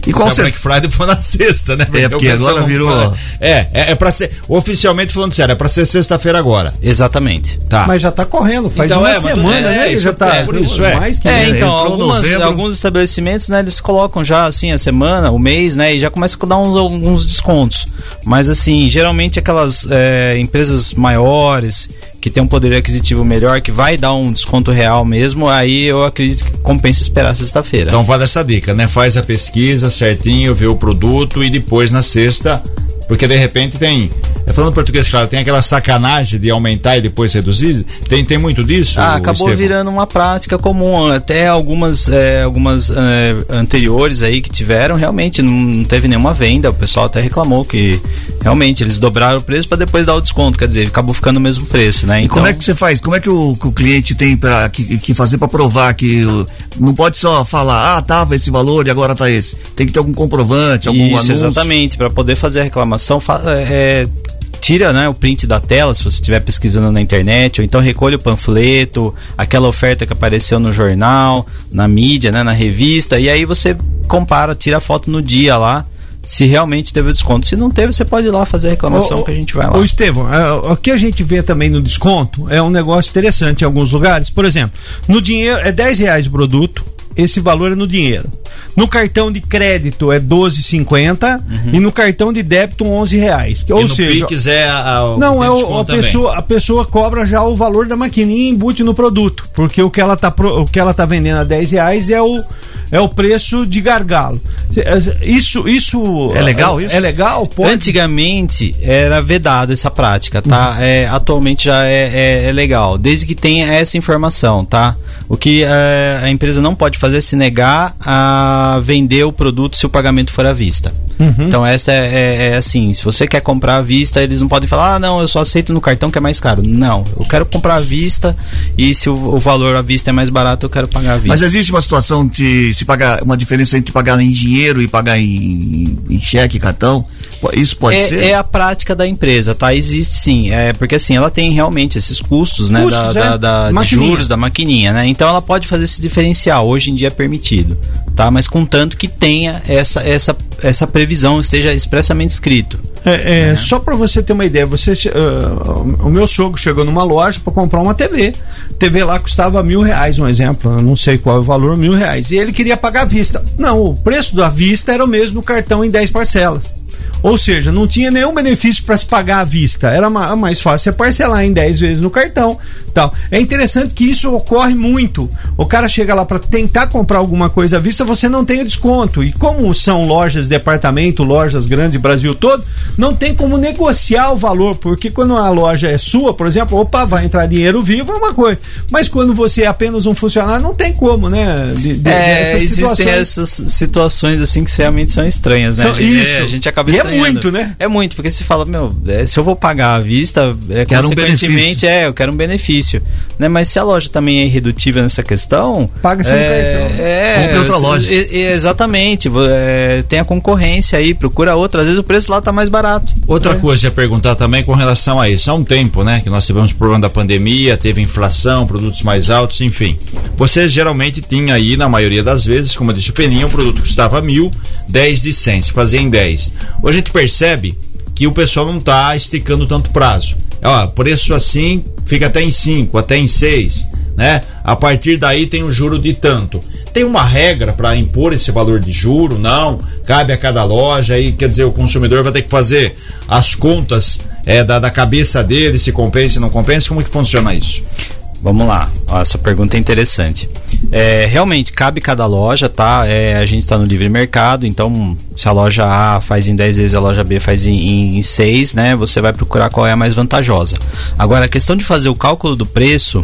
E qual Se a Black Friday for na sexta, né? É, porque o pessoal agora virou- fala. É, é, é pra ser. Oficialmente falando sério, é pra ser sexta-feira agora. Exatamente. Tá. Mas já tá correndo, faz Então uma é, mas semana, é, né? é, já tá é, por isso é. mais que É, então, algumas, alguns estabelecimentos, né, eles colocam já, assim, a semana, o mês, né, e já começam a dar uns, alguns descontos. Mas, assim, geralmente aquelas é, empresas maiores, que tem um poder aquisitivo melhor, que vai dar um desconto real mesmo, aí eu acredito que compensa esperar sexta-feira. Então vale essa dica, né? Faz a pesquisa certinho, vê o produto e depois na sexta. Porque de repente tem. é, Falando português, claro, tem aquela sacanagem de aumentar e depois reduzir. Tem, tem muito disso? Ah, acabou Estevão? virando uma prática comum. Até algumas, é, algumas é, anteriores aí que tiveram, realmente não, não teve nenhuma venda. O pessoal até reclamou que realmente eles dobraram o preço para depois dar o desconto. Quer dizer, acabou ficando o mesmo preço, né? E como é que você faz? Como é que o, que o cliente tem pra, que, que fazer para provar que o- não pode só falar, ah, tava esse valor e agora tá esse. Tem que ter algum comprovante, algum Isso, anúncio. exatamente. Para poder fazer a reclamação, fa- é, tira né, o print da tela se você estiver pesquisando na internet, ou então recolhe o panfleto, aquela oferta que apareceu no jornal, na mídia, né, na revista, e aí você compara, tira a foto no dia lá. Se realmente teve o desconto. Se não teve, você pode ir lá fazer a reclamação Ô, que a gente vai lá. Ô, Estevão, é, o que a gente vê também no desconto é um negócio interessante em alguns lugares. Por exemplo, no dinheiro é 10 reais o produto, esse valor é no dinheiro. No cartão de crédito é 12,50 e no cartão de débito 11 reais. Ou seja, Pix é a, a- não, é o, a, também. pessoa, a pessoa cobra já o valor da maquininha e embute no produto. Porque o que ela tá, o que ela tá vendendo a 10 reais é o, é o preço de gargalo. Isso, isso É legal isso? É legal? Pode. Antigamente era vedado essa prática, tá? É, atualmente já é, é- é legal, desde que tenha essa informação, tá? O que é, a empresa não pode fazer é se negar a vender o produto se o pagamento for à vista. Uhum. Então essa é, é- é assim, se você quer comprar à vista, eles não podem falar, ah, não, eu só aceito no cartão que é mais caro. Não, eu quero comprar à vista e se o, o valor à vista é mais barato, eu quero pagar à vista. Mas existe uma situação de se pagar uma diferença entre pagar em dinheiro e pagar em, em cheque, cartão. Isso pode é, ser? é a prática da empresa, tá? Existe sim. É, porque assim, ela tem realmente esses custos, né? Custos, da, é. da- da- juros, da maquininha, né? Então ela pode fazer esse diferencial. Hoje em dia é permitido, tá? Mas contanto que tenha essa, essa, essa previsão, esteja expressamente escrito. É, é, Só para você ter uma ideia, você, ah, o meu sogro chegou numa loja para comprar uma TV. TV lá custava mil reais, um exemplo. Eu não sei qual é o valor, mil reais. E ele queria pagar à vista. Não, o preço da vista era o mesmo cartão em 10 parcelas. Ou seja, não tinha nenhum benefício para se pagar à vista. Era ma- mais fácil você parcelar em 10 vezes no cartão. Tal. É interessante que isso ocorre muito. O cara chega lá para tentar comprar alguma coisa à vista, você não tem o desconto. E como são lojas de departamento, lojas grandes, Brasil todo, não tem como negociar o valor, porque quando a loja é sua, por exemplo, opa, vai entrar dinheiro vivo, é uma coisa. Mas quando você é apenas um funcionário, não tem como, né? De- de- É, existem situações. essas situações assim que realmente são estranhas, né? São- gente- isso. é, a gente acaba É muito, né? É muito, porque você fala, meu, é, se eu vou pagar à vista, é, Quero um consequentemente, é, eu quero um benefício. Né? Mas se a loja também é irredutível nessa questão. Paga-se é, no cartão. É, Compre outra loja. e- exatamente. é, tem a concorrência aí, procura outra. Às vezes o preço lá tá mais barato. Outra coisa a perguntar também com relação a isso. Há um tempo, né, que nós tivemos o problema da pandemia, teve inflação, produtos mais altos, enfim. Você geralmente tinha aí, na maioria das vezes, como eu disse o Peninha, um produto que custava mil, 10 de 100, se fazia em 10. Hoje a gente percebe que o pessoal não está esticando tanto prazo. Ó, preço assim fica até em 5, até em 6, né? A partir daí tem um juro de tanto. Tem uma regra para impor esse valor de juro? Não. Cabe a cada loja aí, quer dizer, o consumidor vai ter que fazer as contas é, da, da cabeça dele, se compensa, se não compensa. Como que funciona isso? Vamos lá, essa pergunta é interessante. É, realmente, cabe cada loja, tá? É, a gente está no livre mercado, então se a loja A faz em 10 vezes, a loja B faz em, em 6, né? Você vai procurar qual é a mais vantajosa. Agora, a questão de fazer o cálculo do preço,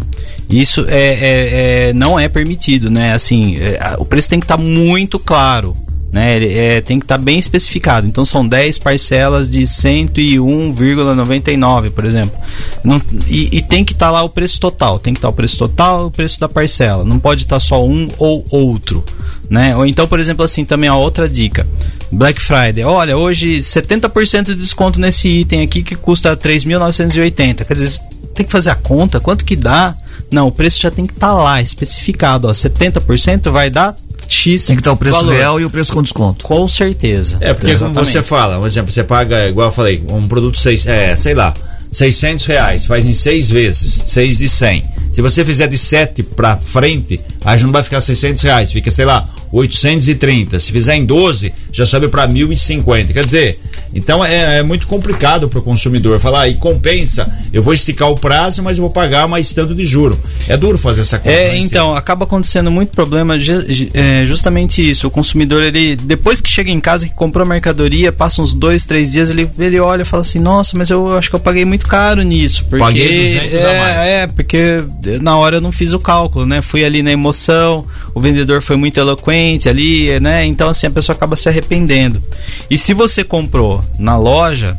isso é, é- é- não é permitido, né? Assim, é, o preço tem que estar muito claro. Né, é, tem que estar bem especificado. Então são 10 parcelas de 101,99, por exemplo. Não- e, e tem que estar lá o preço total. Tem que estar o preço total o preço da parcela. Não pode estar só um ou outro. Né? Ou então, por exemplo, assim, também a outra dica. Black Friday. Olha, hoje 70% de desconto nesse item aqui que custa 3.980. Quer dizer, tem que fazer a conta, quanto que dá? Não, o preço já tem que estar lá, especificado. Ó, 70% vai dar X. Tem que estar o preço valor. real e o preço com desconto. Com certeza. É, porque como Exatamente. você fala, um exemplo, você paga, igual eu falei, um produto, seis, é, sei lá, 600 reais, faz em seis vezes, 6 de 100. Se você fizer de 7 pra frente, aí já não vai ficar 600 reais, fica, sei lá, 830. Se fizer em 12, já sobe para 1.050. Quer dizer, então é, é muito complicado para o consumidor falar, ah, e compensa, eu vou esticar o prazo, mas eu vou pagar mais tanto de juro. É duro fazer essa conta. É, né, então, acaba acontecendo muito problema, é, justamente isso. O consumidor, ele, depois que chega em casa, que comprou a mercadoria, passa uns dois, três dias, ele, ele olha e fala assim: Nossa, mas eu acho que eu paguei muito caro nisso. Porque, Paguei 200 a é, mais. é, porque na hora eu não fiz o cálculo, né? Fui ali na emoção, o vendedor foi muito eloquente ali, né? Então, assim, a pessoa acaba se arrependendo. E se você comprou na loja,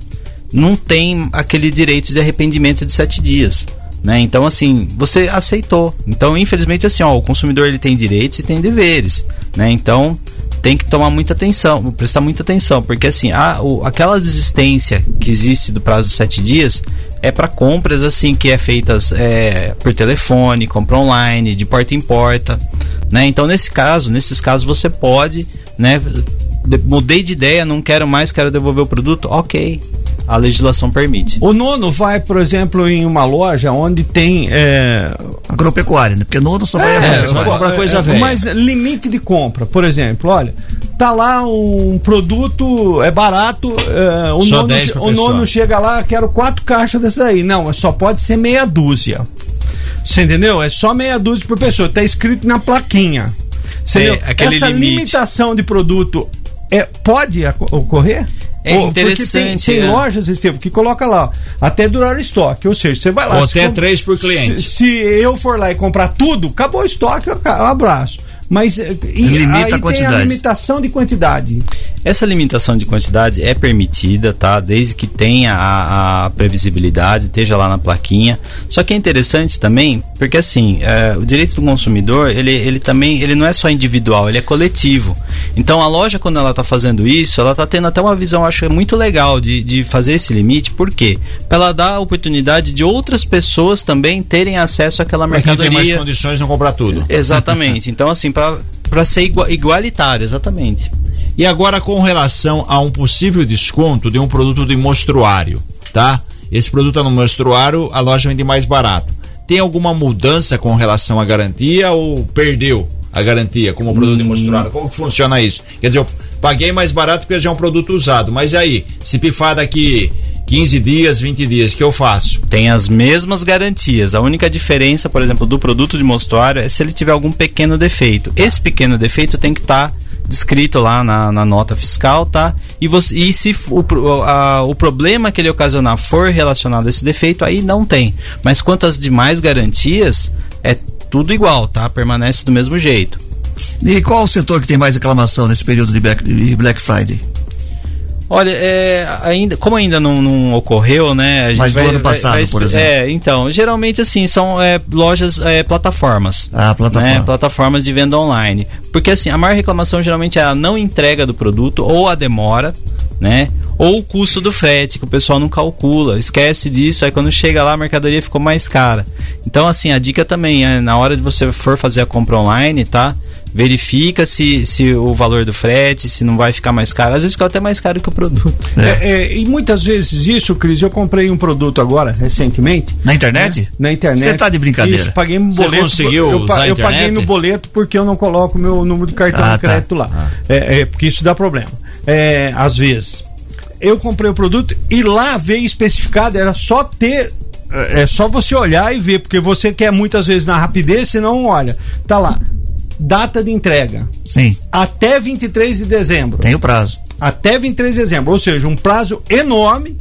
não tem aquele direito de arrependimento de sete dias. Né? Então, assim, você aceitou. Então, infelizmente, assim, ó, o consumidor ele tem direitos e tem deveres. Né? Então, tem que tomar muita atenção, prestar muita atenção, porque assim, a, o- aquela desistência que existe do prazo de sete dias é para compras assim que é feitas é, por telefone, compra online, de porta em porta, né? Então nesse caso, nesses casos você pode, né? De- mudei de ideia, não quero mais, quero devolver o produto, ok, a legislação permite. O nono vai, por exemplo, em uma loja onde tem. É... Agropecuária, né? Porque nono só vai É, só vai comprar coisa velha. Mas limite de compra, por exemplo, olha, tá lá um produto, é barato, é, o, Só nono, 10 pra o nono chega lá, quero quatro caixas dessa aí. Não, só pode ser meia dúzia. Você entendeu? É só meia dúzia por pessoa. Tá escrito na plaquinha. Você É, Essa limite. limitação de produto é, pode ocorrer? É porque interessante, Tem, tem é. lojas, Estevam, que coloca lá, ó, até durar o estoque. Ou seja, você vai lá. Ou até três por cliente. Se, se eu for lá e comprar tudo, acabou o estoque, eu abraço. Mas eh, e, Limita aí a tem a quantidade. limitação de quantidade. Essa limitação de quantidade é permitida, tá? Desde que tenha a, a previsibilidade, esteja lá na plaquinha. Só que é interessante também, porque assim, é, o direito do consumidor, ele, ele também, ele não é só individual, ele é coletivo. Então a loja, quando ela está fazendo isso, ela está tendo até uma visão, acho muito legal de, de fazer esse limite. Por quê? Para ela dar a oportunidade de outras pessoas também terem acesso àquela Pra quem tem mercadoria. mais condições não comprar tudo. Exatamente. Então, assim, para ser igua- igualitário, exatamente. E agora com relação a um possível desconto de um produto de mostruário, tá? Esse produto é no mostruário, a loja vende mais barato. Tem alguma mudança com relação à garantia ou perdeu a garantia como produto de mostruário? Como que funciona isso? Quer dizer, eu paguei mais barato porque já é um produto usado, mas e aí, se pifar daqui 15 dias, 20 dias, o que eu faço? Tem as mesmas garantias. A única diferença, por exemplo, do produto de mostruário é se ele tiver algum pequeno defeito. Esse pequeno defeito tem que estar descrito lá na, na nota fiscal, tá? E, você, e se o, a- o problema que ele ocasionar for relacionado a esse defeito, aí não tem. Mas quanto às demais garantias, é tudo igual, tá? Permanece do mesmo jeito. E qual o setor que tem mais reclamação nesse período de Black, de Black Friday? Olha, é, ainda, como ainda não, não ocorreu, né? A gente Mas do ano passado, por exemplo. É, então, geralmente assim, são é, lojas, é, plataformas. Ah, plataforma. Né, plataformas de venda online. Porque assim, a maior reclamação geralmente é a não entrega do produto ou a demora, né? Ou o custo do frete, que o pessoal não calcula, esquece disso, aí quando chega lá a mercadoria ficou mais cara. Então, assim, a dica também é, na hora de você for fazer a compra online, tá? Verifica se, se o valor do frete, se não vai ficar mais caro. Às vezes fica até mais caro que o produto. É, é, e muitas vezes isso, Cris, eu comprei um produto agora, recentemente. Na internet? né? Na internet. Você tá de brincadeira? Isso, paguei um Você boleto. conseguiu eu, usar a eu paguei no boleto porque eu não coloco o meu número de cartão Ah, de tá. crédito lá. É, é, porque isso dá problema. É, às vezes. Eu comprei o produto e lá veio especificado, era só ter. É é só você olhar e ver, porque você quer muitas vezes na rapidez, você não olha. Tá lá. Data de entrega. Sim. Até 23 de dezembro. Tem o prazo. Até 23 de dezembro. Ou seja, um prazo enorme.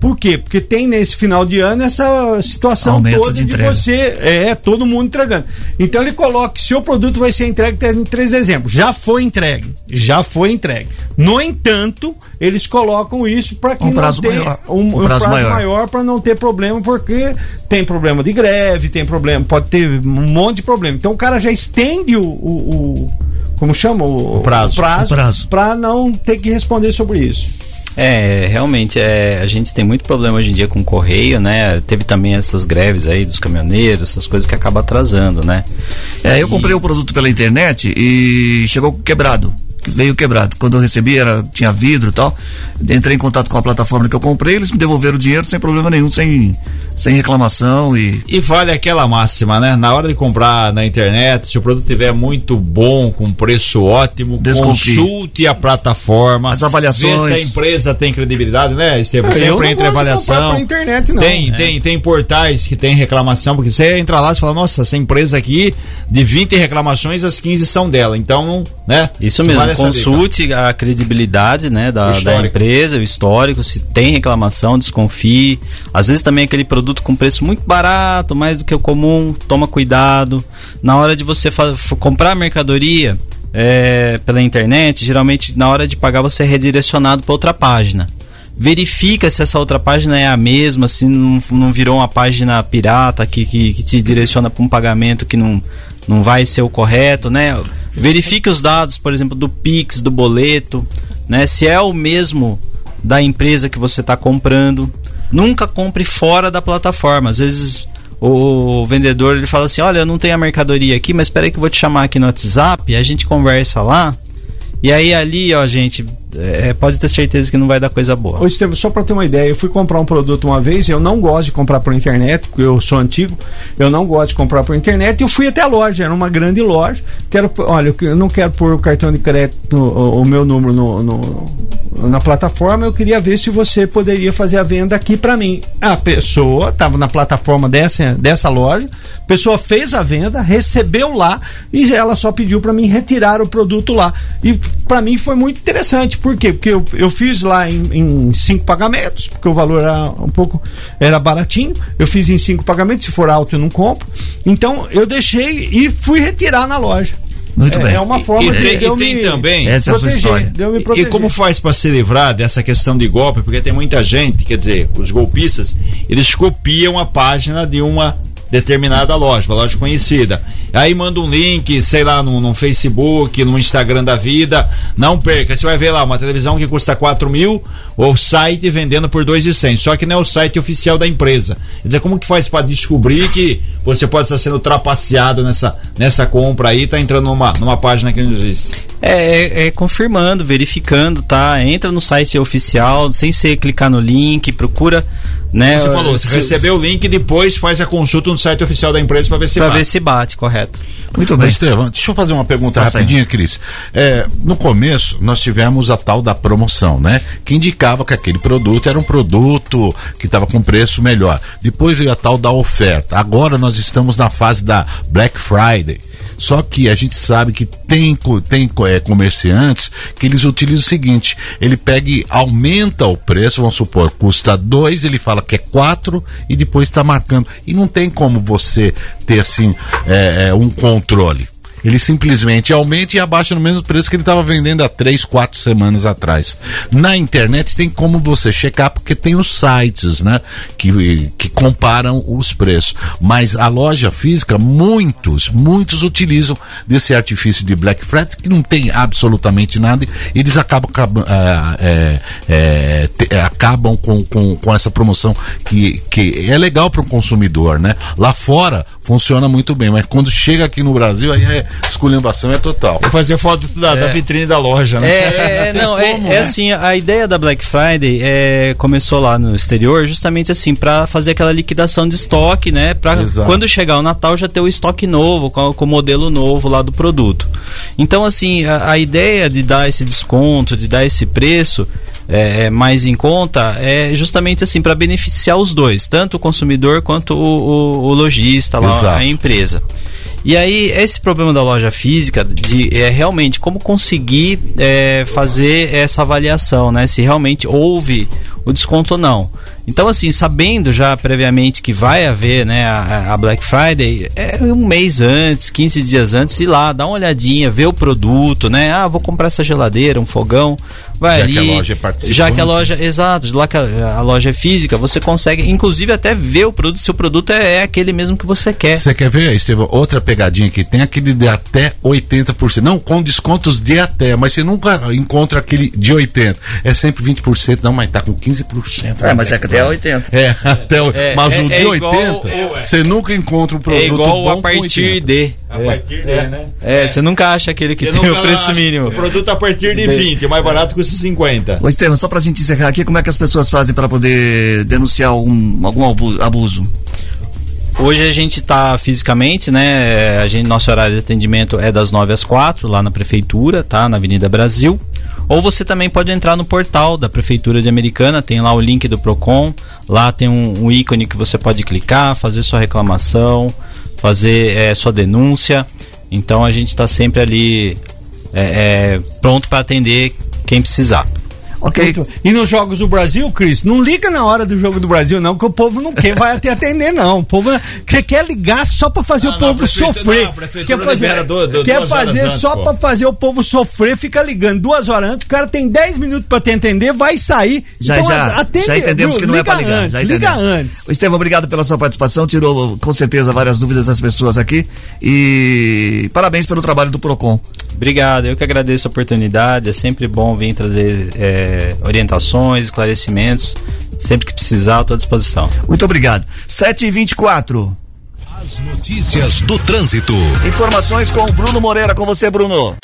Por quê? Porque tem nesse final de ano essa situação Aumento toda de de, você. É, todo mundo entregando. Então ele coloca que seu produto vai ser entregue até 23 de dezembro. Já foi entregue. Já foi entregue. No entanto, eles colocam isso para que Um prazo não tenha maior. um, Um um prazo prazo, maior. maior, para não ter problema, porque tem problema de greve, tem problema, pode ter um monte de problema. Então o cara já estende o, o- o- como chama o, prazo. o prazo, O prazo. para não ter que responder sobre isso. É, realmente, é, a gente tem muito problema hoje em dia com o correio, né? Teve também essas greves aí dos caminhoneiros, essas coisas que acabam atrasando, né? É, eu comprei o produto pela internet e chegou quebrado. Veio quebrado. Quando eu recebi, era, tinha vidro e tal. Entrei em contato com a plataforma que eu comprei, eles me devolveram o dinheiro sem problema nenhum, sem, sem reclamação e. E vale aquela máxima, né? Na hora de comprar na internet, se o produto tiver muito bom, com preço ótimo, Desconfie. consulte a plataforma. As avaliações. Vê se a empresa tem credibilidade, né, Estevam? Eu Sempre não entra em gosto de comprar avaliação. internet, não. Tem, É. tem, tem portais que tem reclamação, porque você entra lá e fala, nossa, essa empresa aqui, de 20 reclamações, as 15 são dela. Então, né? Isso mesmo, vale essa dica. consulte a credibilidade né, da, da empresa, o histórico, se tem reclamação, desconfie. Às vezes também aquele produto com preço muito barato, mais do que o comum, toma cuidado. Na hora de você comprar mercadoria é, pela internet, geralmente na hora de pagar você é redirecionado para outra página. Verifica se essa outra página é a mesma, se não, não virou uma página pirata que, que, que te direciona para um pagamento que não, não vai ser o correto, né? Verifique os dados, por exemplo, do Pix, do boleto, né? Se é o mesmo da empresa que você está comprando. Nunca compre fora da plataforma. Às vezes o vendedor ele fala assim: Olha, eu não tenho a mercadoria aqui, mas espera aí que eu vou te chamar aqui no WhatsApp, a gente conversa lá. E aí ali, ó, gente, é, pode ter certeza que não vai dar coisa boa. Ô, Estevam, só para ter uma ideia, eu fui comprar um produto uma vez, eu não gosto de comprar por internet, porque eu sou antigo, eu não gosto de comprar por internet, e eu fui até a loja, era uma grande loja, quero, olha, eu não quero pôr o cartão de crédito, o, o meu número no, no- na plataforma, eu queria ver se você poderia fazer a venda aqui para mim. A pessoa estava na plataforma dessa, dessa loja, a pessoa fez a venda, recebeu lá, e ela só pediu para mim retirar o produto lá. E para mim foi muito interessante, por quê? Porque eu, eu fiz lá em, em cinco pagamentos, porque o valor era um pouco era baratinho. Eu fiz em cinco pagamentos, se for alto eu não compro. Então eu deixei e fui retirar na loja. Muito é, bem. é uma forma e de, tem, de eu e tem me também Essa é a sua proteger, história. de eu me E proteger. como faz para se livrar dessa questão de golpe? Porque tem muita gente, quer dizer, os golpistas, eles copiam a página de uma determinada loja, uma loja conhecida. Aí manda um link, sei lá, no, no Facebook, no Instagram da vida. Não perca, você vai ver lá uma televisão que custa 4 mil, o site vendendo por 2,100. Só que não é o site oficial da empresa. Quer dizer, como que faz para descobrir que você pode estar sendo trapaceado nessa, nessa compra aí, tá entrando numa, numa página que não existe? É, é, é confirmando, verificando, tá? Entra no site oficial, sem ser clicar no link, procura, né? Você falou, você se- recebeu o link e depois faz a consulta no site oficial da empresa para ver se pra vai. ver se bate, correto. Muito Mas, Estevão, deixa eu fazer uma pergunta Faça aí. rapidinho, Cris. É, no começo, nós tivemos a tal da promoção, né? Que indicava que aquele produto era um produto que estava com preço melhor. Depois veio a tal da oferta. Agora nós estamos na fase da Black Friday. Só que a gente sabe que tem, tem é, comerciantes que eles utilizam o seguinte: ele pega e aumenta o preço, vamos supor, custa dois, ele fala que é quatro e depois está marcando. E não tem como você ter assim é, é, um controle. Ele simplesmente aumenta e abaixa no mesmo preço que ele estava vendendo há três, quatro semanas atrás. Na internet tem como você checar, porque tem os sites, né? Que, que comparam os preços. Mas a loja física, muitos, muitos utilizam desse artifício de Black Friday, que não tem absolutamente nada, eles acabam, acabam, ah, é, é, te- acabam com, com, com essa promoção que, que é legal para o consumidor, né? Lá fora funciona muito bem, mas quando chega aqui no Brasil, aí é esculhambação é total. Vou fazer foto da, da vitrine da loja, né? É, é, não, é, é assim, a ideia da Black Friday é, começou lá no exterior justamente assim, para fazer aquela liquidação de estoque, né? Pra Exato. quando chegar o Natal já ter o estoque novo, com, com o modelo novo lá do produto. Então, assim, a, a ideia de dar esse desconto, de dar esse preço é, é, mais em conta, é justamente assim, para beneficiar os dois, tanto o consumidor quanto o, o, o lojista, lá, Exato. a empresa. E aí, esse problema da loja física de é realmente como conseguir é, fazer essa avaliação, né? Se realmente houve o desconto ou não. Então, assim, sabendo já previamente que vai haver né, a, a Black Friday, é um mês antes, 15 dias antes, ir lá, dar uma olhadinha, ver o produto, né? Ah, vou comprar essa geladeira, um fogão. Vai Já ali. que a loja é participante. Já que a loja, exato, lá que a, a loja é física, você consegue, inclusive, até ver o produto, se o produto é, é aquele mesmo que você quer. Você quer ver, Estevão, outra pegadinha que tem aquele de até 80%. Não, com descontos de até, mas você nunca encontra aquele de 80%. É sempre 20%, não, mas tá com 15%. É, mas é que até 80. É, até o, É, mas é- o de é igual 80, o- você nunca encontra um produto É igual bom a com partir 80. de. A partir de, né? É, você nunca acha aquele que Você tem o preço mínimo. O produto a partir de 20, o mais barato custa 50. Ô Estevam, só pra gente encerrar aqui, como é que as pessoas fazem para poder denunciar algum, algum abu- abuso? Hoje a gente está fisicamente, né? A gente, nosso horário de atendimento é das 9 às 4, lá na prefeitura, tá? Na Avenida Brasil. Ou você também pode entrar no portal da Prefeitura de Americana, tem lá o link do Procon, lá tem um, um ícone que você pode clicar, fazer sua reclamação, fazer eh, sua denúncia. Então a gente está sempre ali eh, eh, pronto para atender quem precisar. Ok. E nos Jogos do Brasil, Cris, não liga na hora do Jogo do Brasil, não, que o povo não quer, vai até atender, não. O povo, você quer ligar só pra fazer Não, o não, povo prefeitura- sofrer. não, quer fazer, do- do- quer fazer antes, só pô. pra fazer o povo sofrer, fica ligando duas horas antes, o cara tem 10 minutos pra te atender, vai sair. Já, Então, já, atende, já entendemos que não é pra ligar. Antes, já liga antes. Ô, Estevam, obrigado pela sua participação. Tirou com certeza várias dúvidas das pessoas aqui. E parabéns pelo trabalho do PROCON. Obrigado, eu que agradeço a oportunidade. É sempre bom vir trazer é, orientações, esclarecimentos. Sempre que precisar, estou à disposição. Muito obrigado. 7h24. As notícias do trânsito. Informações com o Bruno Moreira. Com você, Bruno.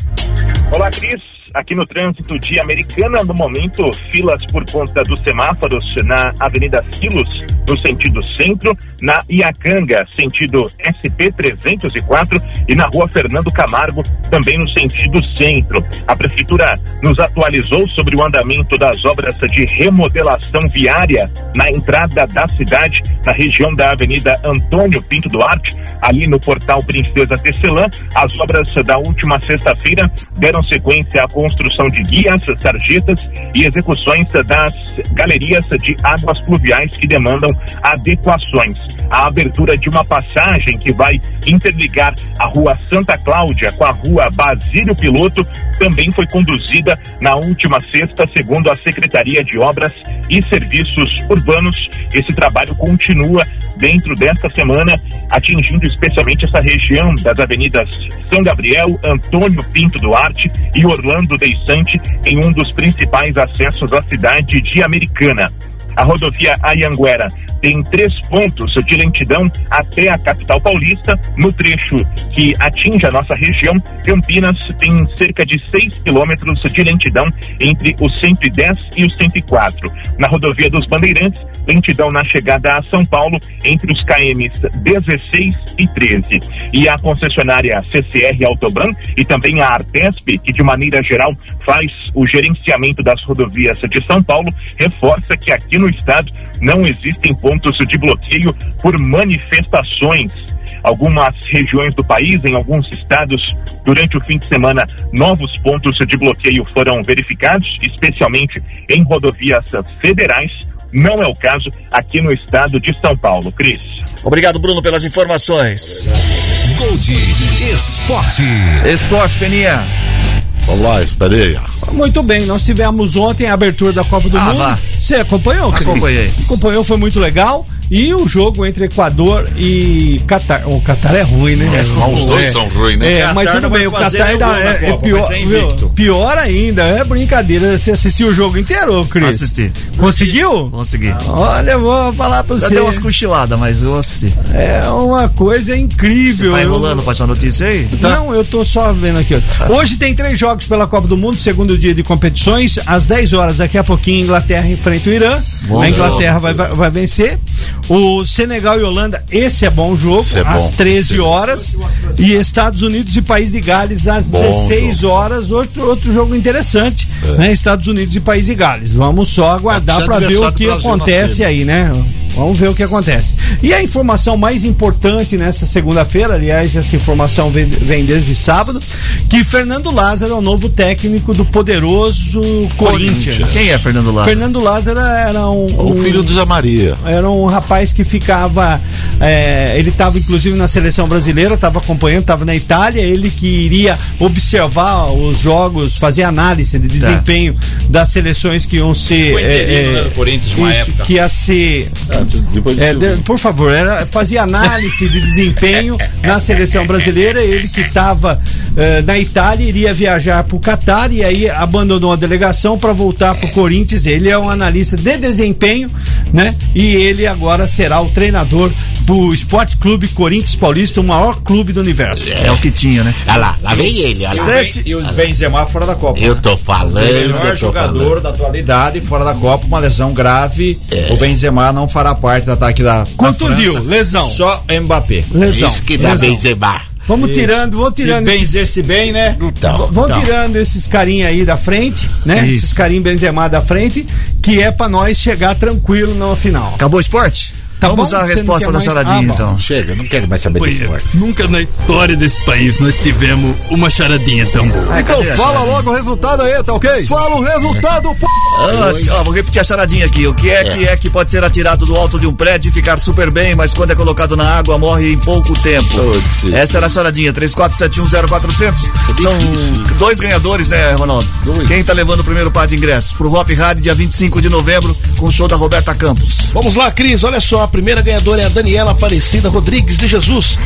Olá, Cris. Aqui no trânsito de Americana, no momento, filas por conta dos semáforos na Avenida Silos, no sentido centro, na Iacanga, sentido SP-304, e na Rua Fernando Camargo, também no sentido centro. A Prefeitura nos atualizou sobre o andamento das obras de remodelação viária na entrada da cidade, na região da Avenida Antônio Pinto Duarte, ali no portal Princesa Tecelã. As obras da última sexta-feira deram sequência com construção de guias, sarjetas e execuções das galerias de águas pluviais que demandam adequações. A abertura de uma passagem que vai interligar a rua Santa Cláudia com a rua Basílio Piloto também foi conduzida na última sexta, segundo a Secretaria de Obras e Serviços Urbanos. Esse trabalho continua dentro desta semana, atingindo especialmente essa região das avenidas São Gabriel, Antônio Pinto Duarte e Orlando Deissante, em um dos principais acessos à cidade de Americana. A rodovia Ayanguera tem três pontos de lentidão até a capital paulista. No trecho que atinge a nossa região, Campinas tem cerca de 6 quilômetros de lentidão entre o 110 e o 104. Na rodovia dos Bandeirantes, lentidão na chegada a São Paulo entre os KMs 16 e 13. E a concessionária CCR Autoban e também a Artesp, que de maneira geral faz o gerenciamento das rodovias de São Paulo, reforça que aqui no estado não existem pontos de bloqueio por manifestações. Algumas regiões do país, em alguns estados, durante o fim de semana, novos pontos de bloqueio foram verificados, especialmente em rodovias federais. Não é o caso aqui no estado de São Paulo. Cris. Obrigado, Bruno, pelas informações. Gold Esporte. Esporte, Peninha. Vamos lá, esperei. Muito bem, nós tivemos ontem a abertura da Copa do Ah, Mundo. vá. Você acompanhou? Acompanhei. Acompanhou, foi muito legal. E o jogo entre Equador e Catar. O Catar é ruim, né? É, os dois são ruins, né? É, mas tudo bem, o Catar ainda é, é Copa, pior, viu? pior ainda, é brincadeira. Você assistiu o jogo inteiro, Cris? Assisti. Conseguiu? Consegui. Olha, eu vou falar pra Já você. deu umas cochiladas, mas eu assisti. É uma coisa incrível. Tá Eu- enrolando pra essa notícia aí? Não, eu tô só vendo aqui. ó. Hoje tem três jogos pela Copa do Mundo, segundo dia de competições. Às 10 horas, daqui a pouquinho, Inglaterra enfrenta o Irã. Bom a Inglaterra vai, vai vencer. O Senegal e Holanda, esse é bom jogo, é às bom. 13 horas. E Estados Unidos e País de Gales, às Bom 16 horas. Outro, outro jogo interessante, né? Estados Unidos e País de Gales. Vamos só aguardar para ver o que acontece aí, né? Vamos ver o que acontece. E a informação mais importante nessa segunda-feira, aliás, essa informação vem, vem desde sábado, que Fernando Lázaro é o novo técnico do poderoso Corinthians. Quem é Fernando Lázaro? Fernando Lázaro era um, O um- filho do Zé Maria. era um rapaz que ficava. é, ele estava inclusive na seleção brasileira, estava acompanhando, estava na Itália. Ele que iria observar os jogos, fazer análise de desempenho das seleções que iam ser. Foi interino, né, do Corinthians, uma isso, época. Que ia ser. Depois É, de- por favor, era, fazia análise de desempenho na seleção brasileira. Ele que estava na Itália iria viajar para o Catar e aí abandonou a delegação para voltar para o Corinthians. Ele é um analista de desempenho, né? E ele agora será o treinador do Esporte Clube Corinthians Paulista, o maior clube do universo. É o que tinha, né? Olha lá, lá vem ele, olha lá. Sete. E o Benzema fora da Copa. Eu tô falando, O eu melhor jogador falando. da atualidade fora da Copa, uma lesão grave. O Benzema não fará parte do ataque da, da Contundiu, França. lesão. Só Mbappé. Lesão. Isso que dá lesão. Benzema. Vamos tirando, vamos tirando. Se esses- benzer-se bem, né? Então, Vão Então. tirando esses carinha aí da frente, né? Isso. Esses carinha Benzema da frente, que é pra nós chegar tranquilo na final. Acabou o esporte? Tá Vamos bom? à resposta da mais? charadinha, Ah, então. Chega, não quero mais saber desse Companheiro, esporte. Nunca na história desse país nós tivemos uma charadinha tão boa. Então fala logo o resultado aí, tá ok? Fala o resultado, pô! Ah, ó, vou repetir a charadinha aqui. O que é, que é que pode ser atirado do alto de um prédio e ficar super bem, mas quando é colocado na água morre em pouco tempo? Putz. Essa era a charadinha, 34710400. São dois ganhadores, né, Ronaldo? Dois. Quem tá levando o primeiro par de ingressos? Pro Hop Hard, dia 25 de novembro, com o show da Roberta Campos. Vamos lá, Cris. Olha só, a primeira ganhadora é a Daniela Aparecida Rodrigues de Jesus,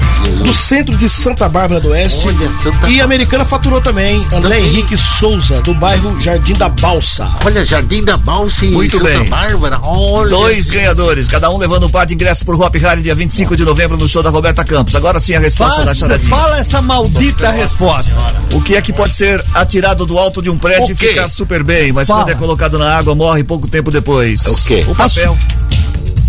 do centro de Santa Bárbara do Oeste. Olha, E a americana faturou também André Henrique Souza, do bairro Jardim da Balsa. Olha, Jardim da Balsa e Muito Santa bem. Bárbara. Olha. Dois ganhadores, cada um levando um par de ingressos pro Hop Hard, dia 25 de novembro, no show da Roberta Campos. Agora sim a resposta da charadinha. fala essa maldita resposta. O que é que pode ser atirado do alto de um prédio e ficar super bem, mas Fala. quando é colocado na água morre pouco tempo depois? O quê? O papel.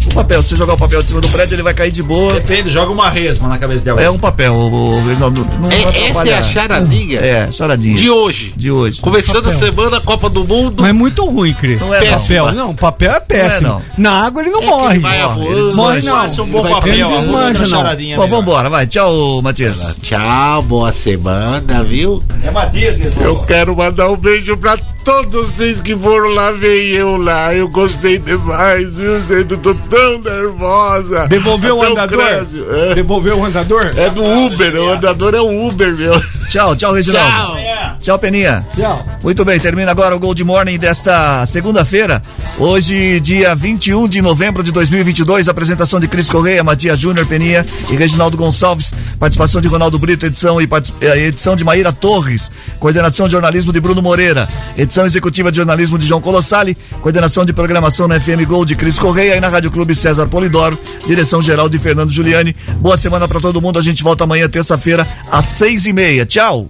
O papel, se você jogar o papel de cima do prédio, ele vai cair de boa. Depende, joga uma resma na cabeça de alguém. É um papel, o, o, não, não, não É- vai essa é a charadinha? É, charadinha. De hoje. De hoje. Começando a semana, Copa do Mundo. Mas é muito ruim, Cris. Não é não. papel. Não, papel é péssimo. Não é Na água ele não É morre. ele vai Morre. voando. morre não. Faça um bom Ele vai- papel, ele desmancha, não. charadinha Bom, vambora, vai. Tchau, Matias. Tchau, boa semana, viu? É Matias Eu quero mandar um beijo pra todos vocês que foram lá ver eu lá. Eu gostei demais, viu, gente? Eu tô tão nervosa. Devolveu o andador? crédito, é. Devolveu o andador? É do Uber, o andador é o Uber, meu. Tchau, tchau, Reginaldo. Tchau, Peninha. Tchau. Muito bem, termina agora o Gold Morning desta segunda-feira. Hoje, dia 21 de novembro de 2022. Apresentação de Cris Correia, Matias Júnior, Peninha e Reginaldo Gonçalves. Participação de Ronaldo Brito, edição e eh, edição de Maíra Torres. Coordenação de jornalismo de Bruno Moreira. Edição executiva de jornalismo de João Colossali. Coordenação de programação na FM Gold de Cris Correia e na Rádio Clube César Polidoro. Direção geral de Fernando Giuliani. Boa semana pra todo mundo. A gente volta amanhã, terça-feira, às seis e meia. Tchau.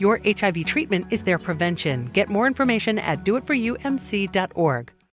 Your HIV treatment is their prevention. Get more information at doitforumc.org.